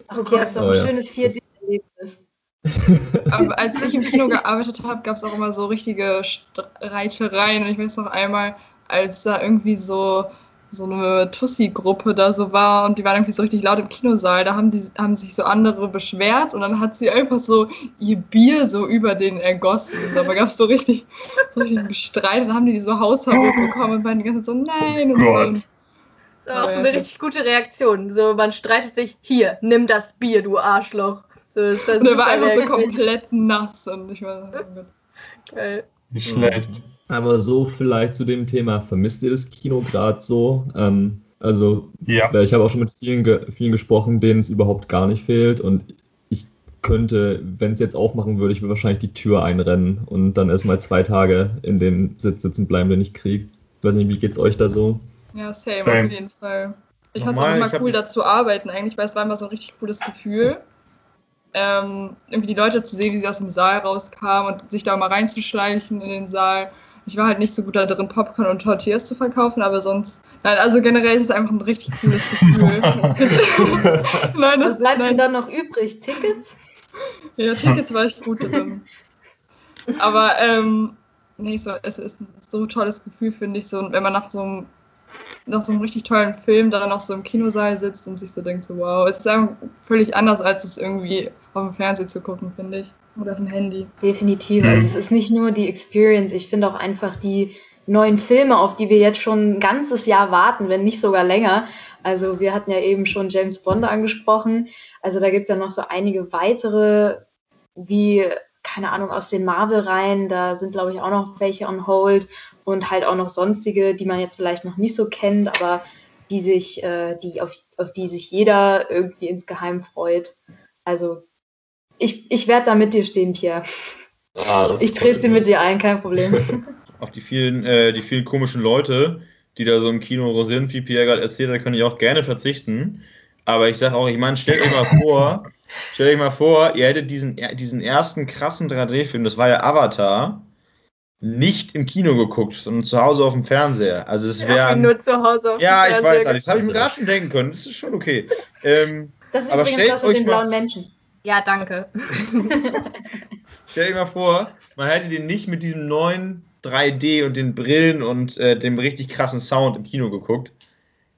Okay, hast du auch ein schönes 4 Erlebnis. Aber als ich im Kino gearbeitet habe, gab es auch immer so richtige Streitereien. Und ich weiß noch einmal, als da irgendwie so, so eine Tussi-Gruppe da so war und die waren irgendwie so richtig laut im Kinosaal, da haben, die, haben sich so andere beschwert und dann hat sie einfach so ihr Bier so über den ergossen. Und dabei gab es so richtig, so richtig Streit und dann haben die so Hausverbot bekommen und waren die ganze Zeit so, nein und so. Das ist auch so eine richtig gute Reaktion. So, man streitet sich, hier, nimm das Bier, du Arschloch. So, ist das und er war einfach so komplett nass und ich war oh Geil. Nicht schlecht. Aber so vielleicht zu dem Thema, vermisst ihr das Kino gerade so? Ähm, also, ja. ich habe auch schon mit vielen, ge vielen gesprochen, denen es überhaupt gar nicht fehlt und ich könnte, wenn es jetzt aufmachen würde, ich würde wahrscheinlich die Tür einrennen und dann erstmal zwei Tage in dem Sitz sitzen bleiben, den ich kriege. Ich weiß nicht, wie geht's euch da so? Ja, same, same. auf jeden Fall. Ich fand es auch immer cool, da zu arbeiten eigentlich, weil es war immer so ein richtig cooles Gefühl ähm, irgendwie die Leute zu sehen, wie sie aus dem Saal rauskamen und sich da mal reinzuschleichen in den Saal. Ich war halt nicht so gut da drin, Popcorn und Tortillas zu verkaufen, aber sonst, nein, also generell ist es einfach ein richtig cooles Gefühl. nein, das, Was bleibt nein. denn dann noch übrig? Tickets? Ja, Tickets war ich gut drin. Aber, ähm, nee, so, es ist ein so tolles Gefühl, finde ich, so, wenn man nach so einem nach so einem richtig tollen Film dann noch so im Kinosaal sitzt und sich so denkt, so wow, es ist einfach völlig anders, als es irgendwie auf dem Fernsehen zu gucken, finde ich. Oder auf dem Handy. Definitiv. Also es ist nicht nur die Experience, ich finde auch einfach die neuen Filme, auf die wir jetzt schon ein ganzes Jahr warten, wenn nicht sogar länger. Also wir hatten ja eben schon James Bond angesprochen. Also da gibt es ja noch so einige weitere, wie, keine Ahnung, aus den Marvel-Reihen. Da sind, glaube ich, auch noch welche on hold und halt auch noch sonstige, die man jetzt vielleicht noch nicht so kennt, aber die sich, äh, die auf, auf die sich jeder irgendwie insgeheim freut. Also ich, ich werde da mit dir stehen, Pierre. Ah, ich trete sie mit dir ein, kein Problem. Auf die vielen, äh, die vielen komischen Leute, die da so im Kino sind, wie Pierre gerade erzählt hat, kann ich auch gerne verzichten. Aber ich sage auch, ich meine, stellt euch mal vor, stellt euch mal vor, ihr hättet diesen, diesen ersten krassen 3D-Film, das war ja Avatar, nicht im Kino geguckt, sondern zu Hause auf dem Fernseher. Also es wäre. Ja, nur zu Hause auf Ja, ich weiß, das habe ich mir gerade schon denken können. Das ist schon okay. Ähm, das ist aber übrigens das mit den blauen Menschen. Ja, danke. Stell dir mal vor, man hätte den nicht mit diesem neuen 3D und den Brillen und äh, dem richtig krassen Sound im Kino geguckt.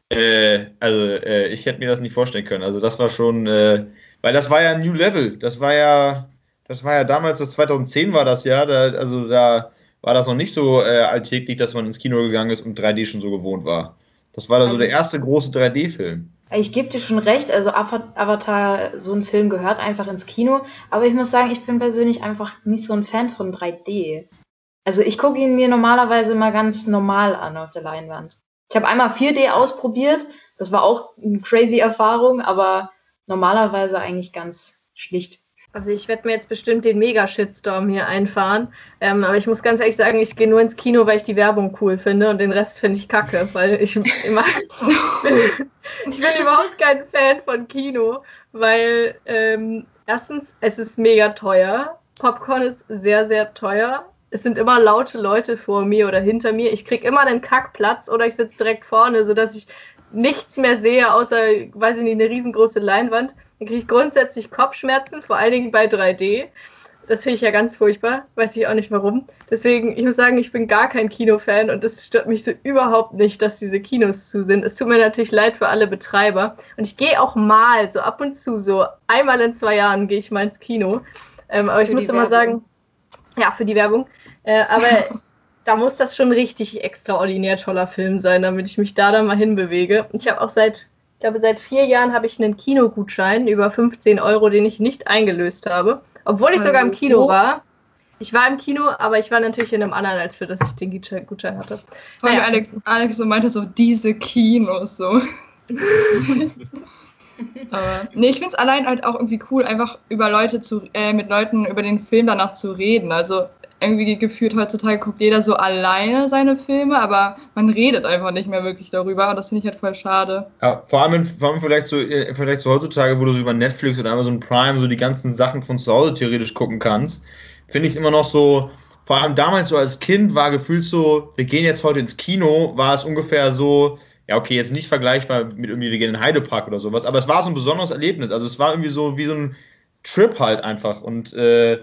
Äh, also, äh, ich hätte mir das nicht vorstellen können. Also, das war schon, äh, weil das war ja ein New Level. Das war ja, das war ja damals, das 2010 war das ja. Da, also, da war das noch nicht so äh, alltäglich, dass man ins Kino gegangen ist und 3D schon so gewohnt war. Das war also so der erste große 3D-Film. Ich gebe dir schon recht, also Avatar, so ein Film gehört einfach ins Kino, aber ich muss sagen, ich bin persönlich einfach nicht so ein Fan von 3D. Also ich gucke ihn mir normalerweise mal ganz normal an auf der Leinwand. Ich habe einmal 4D ausprobiert, das war auch eine crazy Erfahrung, aber normalerweise eigentlich ganz schlicht. Also ich werde mir jetzt bestimmt den Mega-Shitstorm hier einfahren. Ähm, aber ich muss ganz ehrlich sagen, ich gehe nur ins Kino, weil ich die Werbung cool finde und den Rest finde ich kacke, weil ich immer ich bin überhaupt kein Fan von Kino, weil ähm, erstens, es ist mega teuer. Popcorn ist sehr, sehr teuer. Es sind immer laute Leute vor mir oder hinter mir. Ich kriege immer einen Kackplatz oder ich sitze direkt vorne, sodass ich nichts mehr sehe, außer, weiß ich nicht, eine riesengroße Leinwand. Dann kriege ich grundsätzlich Kopfschmerzen, vor allen Dingen bei 3D. Das finde ich ja ganz furchtbar. Weiß ich auch nicht warum. Deswegen, ich muss sagen, ich bin gar kein Kinofan und es stört mich so überhaupt nicht, dass diese Kinos zu sind. Es tut mir natürlich leid für alle Betreiber. Und ich gehe auch mal, so ab und zu, so einmal in zwei Jahren gehe ich mal ins Kino. Ähm, aber ich muss immer sagen, ja, für die Werbung. Äh, aber da muss das schon richtig extraordinär toller Film sein, damit ich mich da dann mal hinbewege. Ich habe auch seit ich glaube, seit vier Jahren habe ich einen Kinogutschein über 15 Euro, den ich nicht eingelöst habe. Obwohl ich sogar im Kino war. Ich war im Kino, aber ich war natürlich in einem anderen, als für das ich den Gutschein hatte. Vor naja. Alex, Alex so meinte so, diese Kinos so. aber nee, ich finde es allein halt auch irgendwie cool, einfach über Leute zu, äh, mit Leuten über den Film danach zu reden. Also irgendwie gefühlt heutzutage guckt jeder so alleine seine Filme, aber man redet einfach nicht mehr wirklich darüber und das finde ich halt voll schade. Ja, vor allem, vor allem vielleicht, so, äh, vielleicht so heutzutage, wo du so über Netflix oder Amazon Prime so die ganzen Sachen von zu Hause theoretisch gucken kannst, finde ich es immer noch so, vor allem damals so als Kind war gefühlt so, wir gehen jetzt heute ins Kino, war es ungefähr so, ja, okay, jetzt nicht vergleichbar mit irgendwie, wir gehen in den Heidepark oder sowas, aber es war so ein besonderes Erlebnis. Also es war irgendwie so wie so ein Trip halt einfach und äh,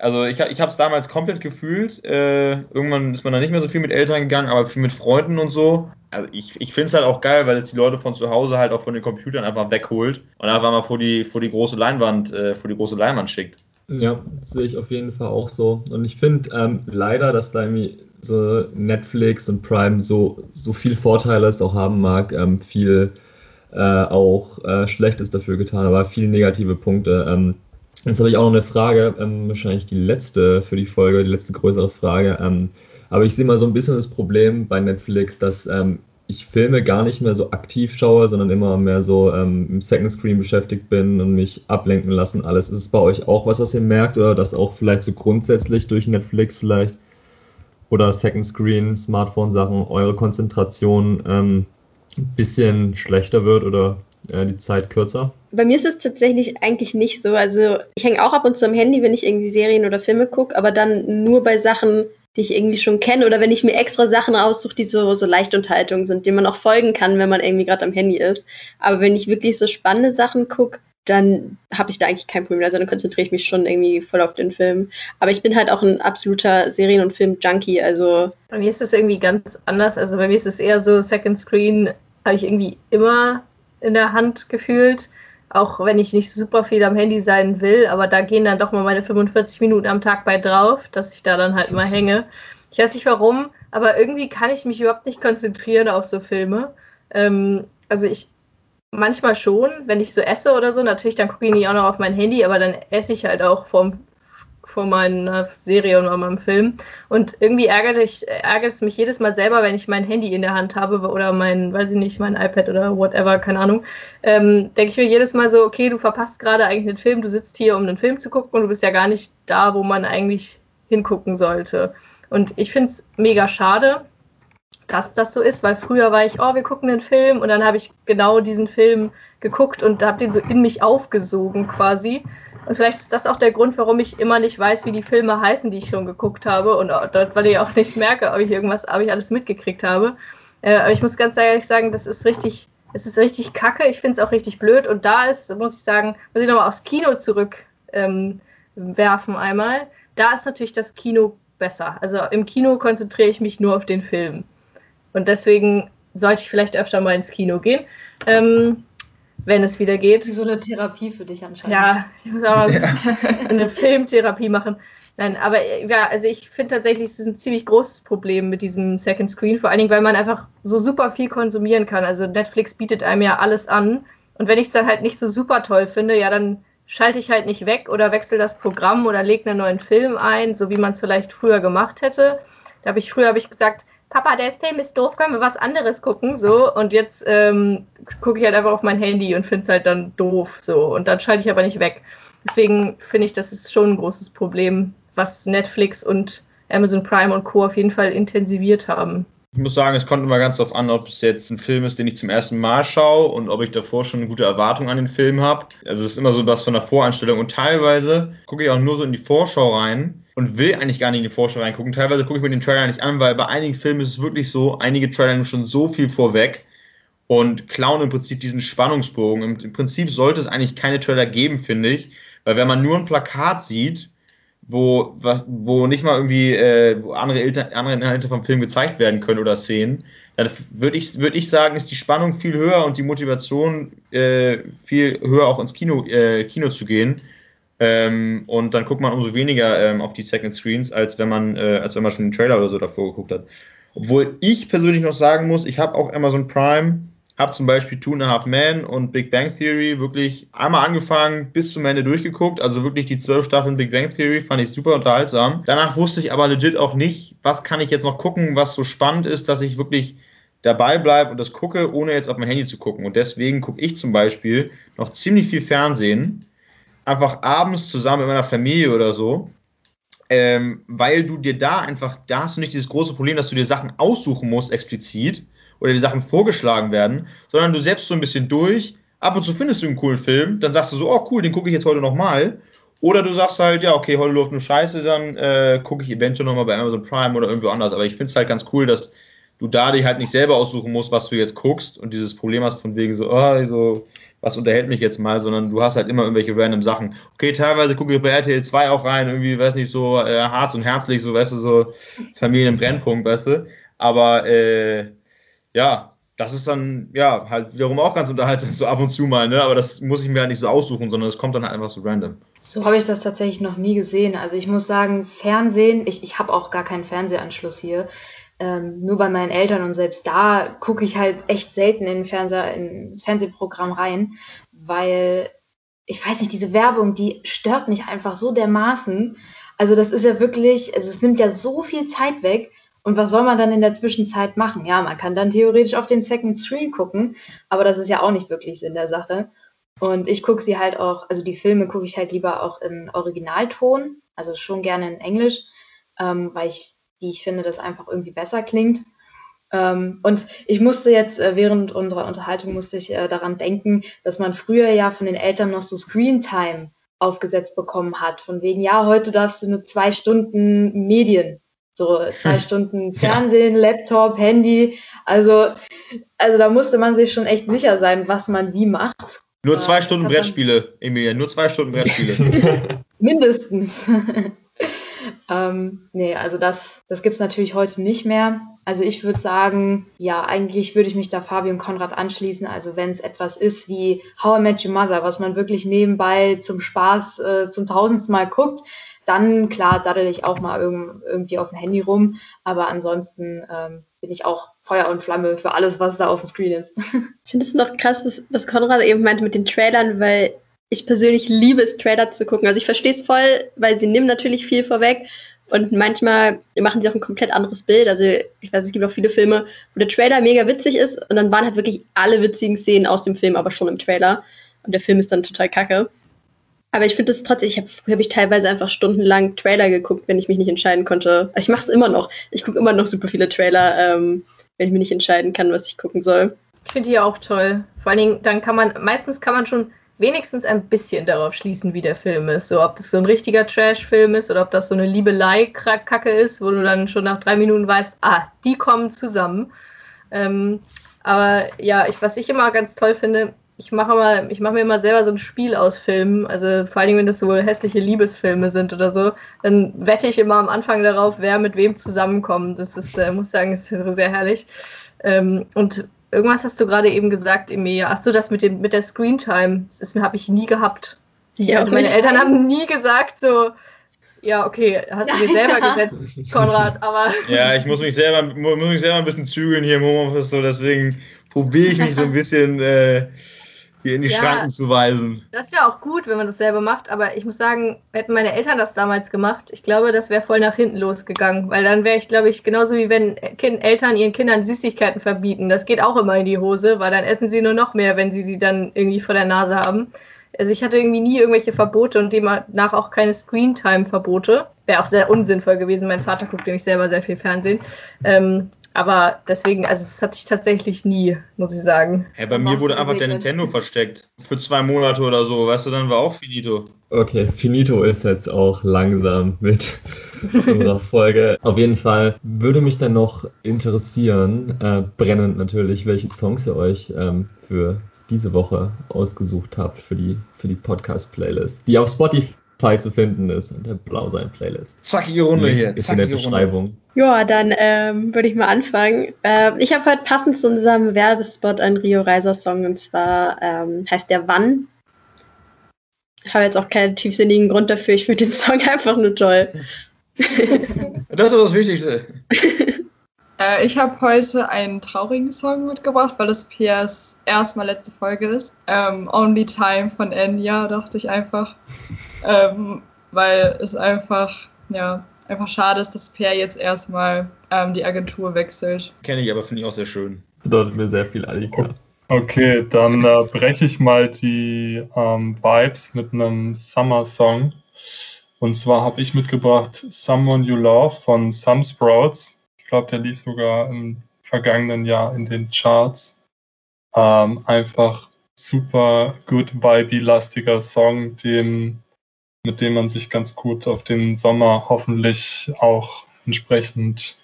also ich, ich habe es damals komplett gefühlt. Äh, irgendwann ist man dann nicht mehr so viel mit Eltern gegangen, aber viel mit Freunden und so. Also ich, ich finde es halt auch geil, weil es die Leute von zu Hause halt auch von den Computern einfach wegholt und einfach mal vor die, vor die große Leinwand, äh, vor die große Leinwand schickt. Ja, sehe ich auf jeden Fall auch so. Und ich finde ähm, leider, dass da irgendwie so Netflix und Prime so, so viel Vorteile es auch haben mag, ähm, viel äh, auch äh, Schlechtes dafür getan, aber viele negative Punkte. Ähm, Jetzt habe ich auch noch eine Frage, ähm, wahrscheinlich die letzte für die Folge, die letzte größere Frage. Ähm, aber ich sehe mal so ein bisschen das Problem bei Netflix, dass ähm, ich Filme gar nicht mehr so aktiv schaue, sondern immer mehr so ähm, im Second Screen beschäftigt bin und mich ablenken lassen. Alles ist es bei euch auch was, was ihr merkt oder das auch vielleicht so grundsätzlich durch Netflix vielleicht oder Second Screen, Smartphone-Sachen eure Konzentration ähm, ein bisschen schlechter wird oder äh, die Zeit kürzer? Bei mir ist es tatsächlich eigentlich nicht so. Also ich hänge auch ab und zu am Handy, wenn ich irgendwie Serien oder Filme gucke, aber dann nur bei Sachen, die ich irgendwie schon kenne oder wenn ich mir extra Sachen aussuche, die so, so Leichtunterhaltung sind, denen man auch folgen kann, wenn man irgendwie gerade am Handy ist. Aber wenn ich wirklich so spannende Sachen gucke, dann habe ich da eigentlich kein Problem. Also dann konzentriere ich mich schon irgendwie voll auf den Film. Aber ich bin halt auch ein absoluter Serien- und Film-Junkie. Also bei mir ist es irgendwie ganz anders. Also bei mir ist es eher so Second Screen habe ich irgendwie immer in der Hand gefühlt. Auch wenn ich nicht super viel am Handy sein will, aber da gehen dann doch mal meine 45 Minuten am Tag bei drauf, dass ich da dann halt mal hänge. Ich weiß nicht warum, aber irgendwie kann ich mich überhaupt nicht konzentrieren auf so Filme. Ähm, also ich manchmal schon, wenn ich so esse oder so, natürlich, dann gucke ich nicht auch noch auf mein Handy, aber dann esse ich halt auch vorm vor meiner Serie und meinem Film. Und irgendwie ärgert, ich, ärgert es mich jedes Mal selber, wenn ich mein Handy in der Hand habe oder mein, weiß ich nicht, mein iPad oder whatever, keine Ahnung. Ähm, Denke ich mir jedes Mal so, okay, du verpasst gerade eigentlich den Film, du sitzt hier, um einen Film zu gucken und du bist ja gar nicht da, wo man eigentlich hingucken sollte. Und ich finde es mega schade, dass das so ist, weil früher war ich, oh, wir gucken den Film und dann habe ich genau diesen Film geguckt und habe den so in mich aufgesogen quasi. Und vielleicht ist das auch der Grund, warum ich immer nicht weiß, wie die Filme heißen, die ich schon geguckt habe. Und dort, weil ich auch nicht merke, ob ich irgendwas, ob ich alles mitgekriegt habe. Äh, aber ich muss ganz ehrlich sagen, das ist richtig, es ist richtig kacke. Ich finde es auch richtig blöd. Und da ist, muss ich sagen, muss ich nochmal aufs Kino zurückwerfen ähm, einmal. Da ist natürlich das Kino besser. Also im Kino konzentriere ich mich nur auf den Film. Und deswegen sollte ich vielleicht öfter mal ins Kino gehen. Ähm, wenn es wieder geht. So eine Therapie für dich anscheinend. Ja, ich muss auch ja. so eine Filmtherapie machen. Nein, aber ja, also ich finde tatsächlich, es ist ein ziemlich großes Problem mit diesem Second Screen, vor allen Dingen, weil man einfach so super viel konsumieren kann. Also Netflix bietet einem ja alles an. Und wenn ich es dann halt nicht so super toll finde, ja, dann schalte ich halt nicht weg oder wechsle das Programm oder lege einen neuen Film ein, so wie man es vielleicht früher gemacht hätte. Da habe ich früher habe ich gesagt, Papa, der Film ist doof, können wir was anderes gucken? So, und jetzt ähm, gucke ich halt einfach auf mein Handy und finde es halt dann doof. So, und dann schalte ich aber nicht weg. Deswegen finde ich, das ist schon ein großes Problem, was Netflix und Amazon Prime und Co. auf jeden Fall intensiviert haben. Ich muss sagen, es kommt immer ganz darauf an, ob es jetzt ein Film ist, den ich zum ersten Mal schaue und ob ich davor schon eine gute Erwartung an den Film habe. Also es ist immer so was von der Voreinstellung und teilweise gucke ich auch nur so in die Vorschau rein und will eigentlich gar nicht in die Vorschau reingucken. Teilweise gucke ich mir den Trailer nicht an, weil bei einigen Filmen ist es wirklich so, einige Trailer nehmen schon so viel vorweg und klauen im Prinzip diesen Spannungsbogen. Im, Im, Prinzip sollte es eigentlich keine Trailer geben, finde ich, weil wenn man nur ein Plakat sieht, wo, wo nicht mal irgendwie äh, wo andere, andere Inhalte vom Film gezeigt werden können oder Szenen, dann würde ich, würd ich sagen, ist die Spannung viel höher und die Motivation äh, viel höher, auch ins Kino, äh, Kino zu gehen. Ähm, und dann guckt man umso weniger ähm, auf die Second Screens, als wenn man, äh, als wenn man schon einen Trailer oder so davor geguckt hat. Obwohl ich persönlich noch sagen muss, ich habe auch Amazon Prime, habe zum Beispiel Two and a Half Men und Big Bang Theory wirklich einmal angefangen, bis zum Ende durchgeguckt. Also wirklich die zwölf Staffeln Big Bang Theory fand ich super unterhaltsam. Danach wusste ich aber legit auch nicht, was kann ich jetzt noch gucken, was so spannend ist, dass ich wirklich dabei bleibe und das gucke, ohne jetzt auf mein Handy zu gucken. Und deswegen gucke ich zum Beispiel noch ziemlich viel Fernsehen, einfach abends zusammen mit meiner Familie oder so ähm, weil du dir da einfach, da hast du nicht dieses große Problem, dass du dir Sachen aussuchen musst explizit oder die Sachen vorgeschlagen werden, sondern du selbst so ein bisschen durch. Ab und zu findest du einen coolen Film, dann sagst du so, oh cool, den gucke ich jetzt heute nochmal. Oder du sagst halt, ja, okay, heute läuft nur Scheiße, dann äh, gucke ich eventuell nochmal bei Amazon Prime oder irgendwo anders. Aber ich finde es halt ganz cool, dass du da dich halt nicht selber aussuchen musst, was du jetzt guckst und dieses Problem hast von wegen so, oh, so was unterhält mich jetzt mal, sondern du hast halt immer irgendwelche random Sachen. Okay, teilweise gucke ich bei RTL 2 auch rein, irgendwie, weiß nicht, so äh, Harz und herzlich, so, weißt du, so Familienbrennpunkt, weißt du. Aber äh, ja, das ist dann ja halt wiederum auch ganz unterhaltsam, so ab und zu mal, ne? Aber das muss ich mir halt nicht so aussuchen, sondern es kommt dann halt einfach so random. So habe ich das tatsächlich noch nie gesehen. Also ich muss sagen, Fernsehen, ich, ich habe auch gar keinen Fernsehanschluss hier ähm, nur bei meinen Eltern und selbst da gucke ich halt echt selten in Fernseher, ins Fernsehprogramm rein, weil ich weiß nicht, diese Werbung, die stört mich einfach so dermaßen. Also das ist ja wirklich, also es nimmt ja so viel Zeit weg. Und was soll man dann in der Zwischenzeit machen? Ja, man kann dann theoretisch auf den Second Screen gucken, aber das ist ja auch nicht wirklich Sinn der Sache. Und ich gucke sie halt auch, also die Filme gucke ich halt lieber auch in Originalton, also schon gerne in Englisch, ähm, weil ich wie ich finde, das einfach irgendwie besser klingt. Ähm, und ich musste jetzt äh, während unserer Unterhaltung musste ich äh, daran denken, dass man früher ja von den Eltern noch so Screen Time aufgesetzt bekommen hat. Von wegen, ja, heute darfst du nur zwei Stunden Medien, so zwei Stunden Fernsehen, ja. Laptop, Handy. Also, also da musste man sich schon echt sicher sein, was man wie macht. Nur zwei äh, Stunden Brettspiele, Emilia, nur zwei Stunden Brettspiele. Mindestens. Ähm, nee, also das, das gibt es natürlich heute nicht mehr. Also ich würde sagen, ja, eigentlich würde ich mich da Fabi und Konrad anschließen. Also wenn es etwas ist wie How I Met Your Mother, was man wirklich nebenbei zum Spaß äh, zum tausendsten Mal guckt, dann klar daddel ich auch mal irg irgendwie auf dem Handy rum. Aber ansonsten ähm, bin ich auch Feuer und Flamme für alles, was da auf dem Screen ist. Ich finde es noch krass, was, was Konrad eben meinte mit den Trailern, weil ich persönlich liebe es, Trailer zu gucken. Also ich verstehe es voll, weil sie nehmen natürlich viel vorweg. Und manchmal machen sie auch ein komplett anderes Bild. Also ich weiß, es gibt auch viele Filme, wo der Trailer mega witzig ist und dann waren halt wirklich alle witzigen Szenen aus dem Film, aber schon im Trailer. Und der Film ist dann total kacke. Aber ich finde das trotzdem, ich habe hab ich teilweise einfach stundenlang Trailer geguckt, wenn ich mich nicht entscheiden konnte. Also ich mache es immer noch. Ich gucke immer noch super viele Trailer, ähm, wenn ich mir nicht entscheiden kann, was ich gucken soll. Ich finde die auch toll. Vor allen Dingen, dann kann man, meistens kann man schon wenigstens ein bisschen darauf schließen, wie der Film ist. So, ob das so ein richtiger Trash-Film ist oder ob das so eine Liebelei-Kacke ist, wo du dann schon nach drei Minuten weißt, ah, die kommen zusammen. Ähm, aber ja, ich, was ich immer ganz toll finde, ich mache mal, ich mache mir immer selber so ein Spiel aus Filmen, also vor allem, wenn das so hässliche Liebesfilme sind oder so, dann wette ich immer am Anfang darauf, wer mit wem zusammenkommt. Das ist, äh, muss sagen, ist sehr herrlich. Ähm, und Irgendwas hast du gerade eben gesagt, Emilia. Hast du das mit, dem, mit der Screentime? Das habe ich nie gehabt. Ja, also meine Eltern haben nie gesagt so, ja, okay, hast du dir selber ja. gesetzt, Konrad, aber. Ja, ich muss mich selber, muss mich selber ein bisschen zügeln hier im Homeoffice, so deswegen probiere ich mich so ein bisschen äh, hier in die ja, Schranken zu weisen. Das ist ja auch gut, wenn man das selber macht, aber ich muss sagen, hätten meine Eltern das damals gemacht, ich glaube, das wäre voll nach hinten losgegangen, weil dann wäre ich, glaube ich, genauso wie wenn kind, Eltern ihren Kindern Süßigkeiten verbieten. Das geht auch immer in die Hose, weil dann essen sie nur noch mehr, wenn sie sie dann irgendwie vor der Nase haben. Also ich hatte irgendwie nie irgendwelche Verbote und demnach auch keine Screentime-Verbote. Wäre auch sehr unsinnvoll gewesen. Mein Vater guckt nämlich selber sehr viel Fernsehen. Ähm, aber deswegen, also das hatte ich tatsächlich nie, muss ich sagen. Ja, bei mir wurde einfach der Nintendo versteckt. Für zwei Monate oder so, weißt du, dann war auch finito. Okay, finito ist jetzt auch langsam mit unserer Folge. Auf jeden Fall würde mich dann noch interessieren, äh, brennend natürlich, welche Songs ihr euch ähm, für diese Woche ausgesucht habt, für die, für die Podcast-Playlist, die auf Spotify Spotify zu finden ist, in der Blausein-Playlist. Zackige Runde Link hier. Ist in der Beschreibung. Ja, dann ähm, würde ich mal anfangen. Ähm, ich habe heute passend zu unserem Werbespot einen Rio Reiser Song und zwar ähm, heißt der Wann. Ich habe jetzt auch keinen tiefsinnigen Grund dafür. Ich finde den Song einfach nur toll. das ist das Wichtigste. Äh, ich habe heute einen traurigen Song mitgebracht, weil das Piers erstmal letzte Folge ist. Ähm, Only Time von Enya, dachte ich einfach. Ähm, weil es einfach, ja, einfach schade ist, dass Pierre jetzt erstmal ähm, die Agentur wechselt. Kenne ich, aber finde ich auch sehr schön. Bedeutet mir sehr viel, Alika. Okay, dann äh, breche ich mal die ähm, Vibes mit einem Summer-Song. Und zwar habe ich mitgebracht Someone You Love von Some Sprouts. Ich glaube, der lief sogar im vergangenen Jahr in den Charts. Ähm, einfach super good vibey-lastiger Song, den, mit dem man sich ganz gut auf den Sommer hoffentlich auch entsprechend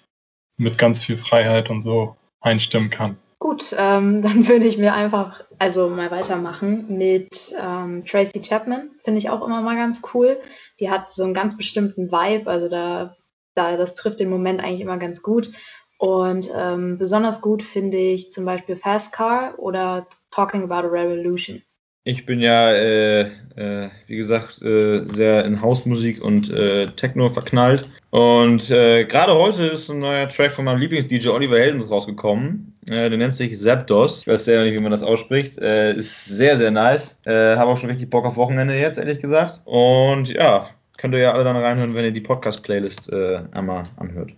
mit ganz viel Freiheit und so einstimmen kann. Gut, ähm, dann würde ich mir einfach also mal weitermachen mit ähm, Tracy Chapman. Finde ich auch immer mal ganz cool. Die hat so einen ganz bestimmten Vibe, also da, da das trifft den Moment eigentlich immer ganz gut. Und ähm, besonders gut finde ich zum Beispiel Fast Car oder Talking About a Revolution. Ich bin ja, äh, äh, wie gesagt, äh, sehr in Hausmusik und äh, Techno verknallt. Und äh, gerade heute ist ein neuer Track von meinem Lieblings-DJ Oliver Heldens rausgekommen. Äh, der nennt sich Zapdos. Ich weiß sehr nicht, wie man das ausspricht. ist sehr, sehr nice. Habe auch schon richtig Bock auf Wochenende jetzt, ehrlich gesagt. Und ja, könnt ihr ja alle dann reinhören, wenn ihr die Podcast-Playlist einmal anhört.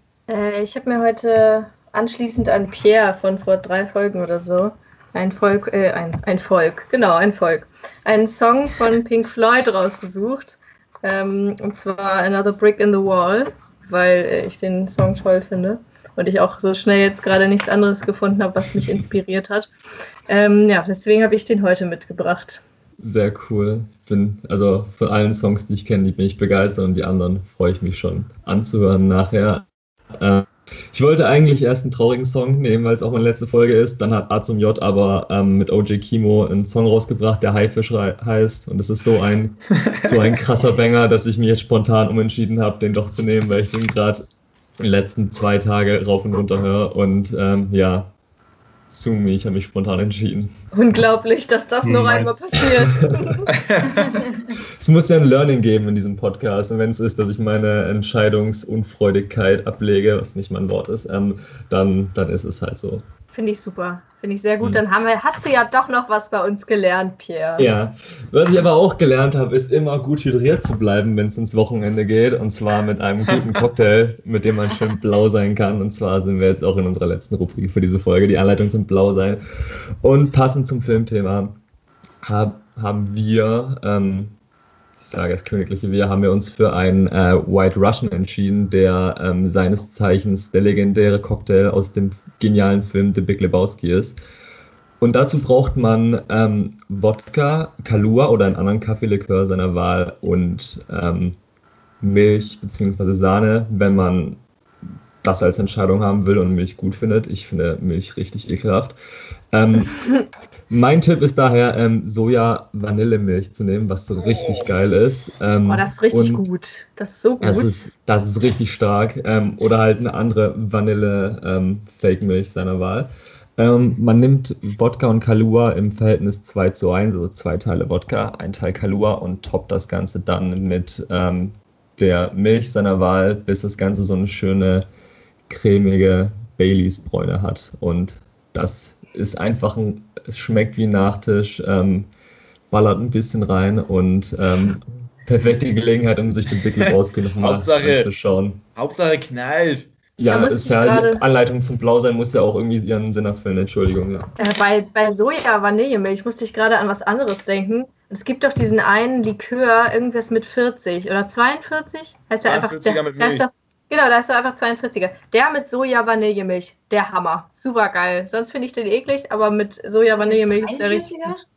ich habe mir heute anschließend an Pierre von vor drei Folgen oder so ein Volk, äh, ein, ein Volk, genau, ein Volk. Einen Song von Pink Floyd rausgesucht. Ähm, und zwar Another Brick in the Wall, weil äh, ich den Song toll finde. Und ich auch so schnell jetzt gerade nichts anderes gefunden habe, was mich inspiriert hat. Ähm, ja, deswegen habe ich den heute mitgebracht. Sehr cool. Bin, also von allen Songs, die ich kenne, die bin ich begeistert und die anderen freue ich mich schon anzuhören nachher. Äh, ich wollte eigentlich erst einen traurigen Song nehmen, weil es auch meine letzte Folge ist. Dann hat A zum J aber ähm, mit OJ Kimo einen Song rausgebracht, der Haifisch heißt. Und es ist so ein, so ein krasser Banger, dass ich mich jetzt spontan umentschieden habe, den doch zu nehmen, weil ich den gerade den letzten zwei Tage rauf und runter höre. Und ähm, ja, Sumi, ich habe mich spontan entschieden. Unglaublich, dass das noch nice. einmal passiert. es muss ja ein Learning geben in diesem Podcast. Und wenn es ist, dass ich meine Entscheidungsunfreudigkeit ablege, was nicht mein Wort ist, ähm, dann, dann ist es halt so. Finde ich super. Finde ich sehr gut. Mhm. Dann haben wir, hast du ja doch noch was bei uns gelernt, Pierre. Ja. Was ich aber auch gelernt habe, ist immer gut hydriert zu bleiben, wenn es ins Wochenende geht. Und zwar mit einem guten Cocktail, mit dem man schön blau sein kann. Und zwar sind wir jetzt auch in unserer letzten Rubrik für diese Folge. Die Anleitung zum Blau sein. Und passend zum Filmthema hab, haben wir ähm, sage das königliche Wir, haben wir uns für einen äh, White Russian entschieden, der ähm, seines Zeichens der legendäre Cocktail aus dem genialen Film The Big Lebowski ist. Und dazu braucht man ähm, Wodka, Kalua oder einen anderen Kaffeelikör seiner Wahl und ähm, Milch bzw. Sahne, wenn man das als Entscheidung haben will und Milch gut findet. Ich finde Milch richtig ekelhaft. Ähm, mein Tipp ist daher, ähm, Soja-Vanillemilch zu nehmen, was so richtig geil ist. Ähm, oh, das ist richtig gut. Das ist so gut. Das ist, das ist richtig stark. Ähm, oder halt eine andere Vanille-Fake-Milch ähm, seiner Wahl. Ähm, man nimmt Wodka und Kalua im Verhältnis 2 zu 1, also zwei Teile Wodka, ein Teil Kalua und toppt das Ganze dann mit ähm, der Milch seiner Wahl, bis das Ganze so eine schöne cremige Baileys-Bräune hat. Und das ist einfach ein, es schmeckt wie ein Nachtisch, ähm, ballert ein bisschen rein und ähm, perfekte Gelegenheit, um sich den Big Lebowski nochmal anzuschauen. Hauptsache knallt. Ja, ist ja Anleitung zum Blausein muss ja auch irgendwie ihren Sinn erfüllen, Entschuldigung. Ja. Äh, bei, bei Soja-Vanillemilch musste ich gerade an was anderes denken. Es gibt doch diesen einen Likör, irgendwas mit 40 oder 42? Heißt der einfach. Der, mit Milch. Genau, da ist so einfach 42er. Der mit Soja-Vanillemilch, der Hammer. Super geil. Sonst finde ich den eklig, aber mit Soja-Vanillemilch ist der richtig gut.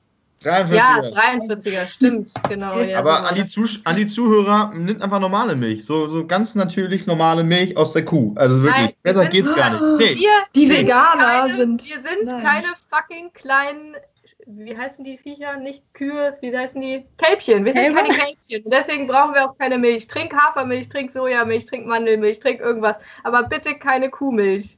43er. Ja, 43er, stimmt, genau. Ja, aber so an, die an die Zuhörer, nimmt einfach normale Milch. So, so ganz natürlich normale Milch aus der Kuh. Also wirklich, Nein, besser geht's gar nicht. Nee. Wir die Veganer keine, sind. Wir sind nein. keine fucking kleinen wie heißen die Viecher? Nicht Kühe, wie heißen die? Kälbchen. Wir sind Kälber? keine Kälbchen. deswegen brauchen wir auch keine Milch. Trink Hafermilch, trink Sojamilch, trink Mandelmilch, trink irgendwas. Aber bitte keine Kuhmilch.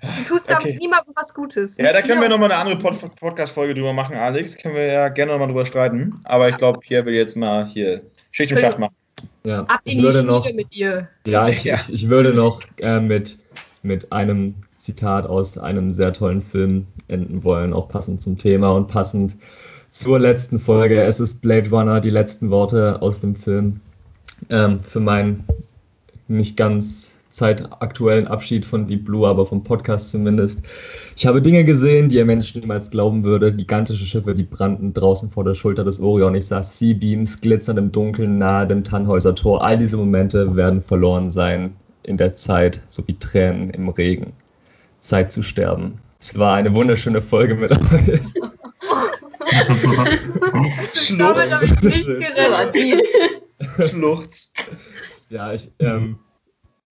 Du tust damit okay. niemandem was Gutes. Ja, da können wir nochmal eine andere Pod Podcast-Folge drüber machen, Alex. Können wir ja gerne nochmal drüber streiten. Aber ich glaube, Pierre will jetzt mal hier Schicht im Schacht machen. Ja, Ab in ich würde noch, mit ihr. Ja, ich, ja. ich würde noch äh, mit, mit einem Zitat aus einem sehr tollen Film enden wollen, auch passend zum Thema und passend zur letzten Folge. Es ist Blade Runner, die letzten Worte aus dem Film. Ähm, für meinen nicht ganz zeitaktuellen Abschied von Deep Blue, aber vom Podcast zumindest. Ich habe Dinge gesehen, die ihr Menschen niemals glauben würde. Gigantische Schiffe, die brannten draußen vor der Schulter des Orion. Ich sah Sea Beams glitzern im Dunkeln nahe dem Tannhäuser Tor. All diese Momente werden verloren sein in der Zeit, sowie Tränen im Regen. Zeit zu sterben. Es war eine wunderschöne Folge mit euch. Schluchz. Schluchz. Ja, ich, ähm,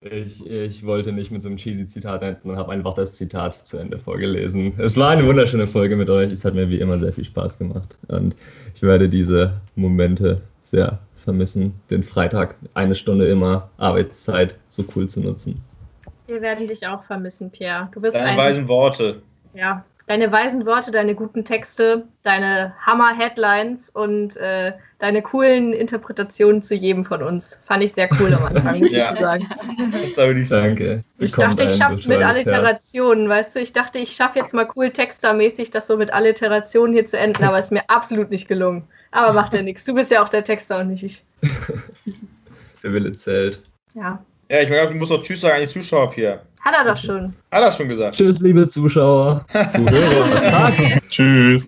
ich, ich wollte nicht mit so einem cheesy Zitat enden und habe einfach das Zitat zu Ende vorgelesen. Es war eine wunderschöne Folge mit euch. Es hat mir wie immer sehr viel Spaß gemacht. Und ich werde diese Momente sehr vermissen, den Freitag eine Stunde immer Arbeitszeit so cool zu nutzen. Wir werden dich auch vermissen, Pierre. Du bist Deine ein, weisen Worte. Ja, deine weisen Worte, deine guten Texte, deine Hammer-Headlines und äh, deine coolen Interpretationen zu jedem von uns. Fand ich sehr cool am Anfang, muss ja. ich sagen. Das habe ich Danke. Ich dachte, ich schaff's mit Alliterationen, ja. weißt du? Ich dachte, ich schaffe jetzt mal cool textermäßig das so mit Alliterationen hier zu enden, aber es ist mir absolut nicht gelungen. Aber macht ja nichts. Du bist ja auch der Texter und nicht ich. der Wille zählt. Ja. Ja, ich meine, du musst doch Tschüss sagen an die Zuschauer hier. Hat er doch schon. Hat er schon gesagt. Tschüss, liebe Zuschauer. Zuhörer. Tschüss.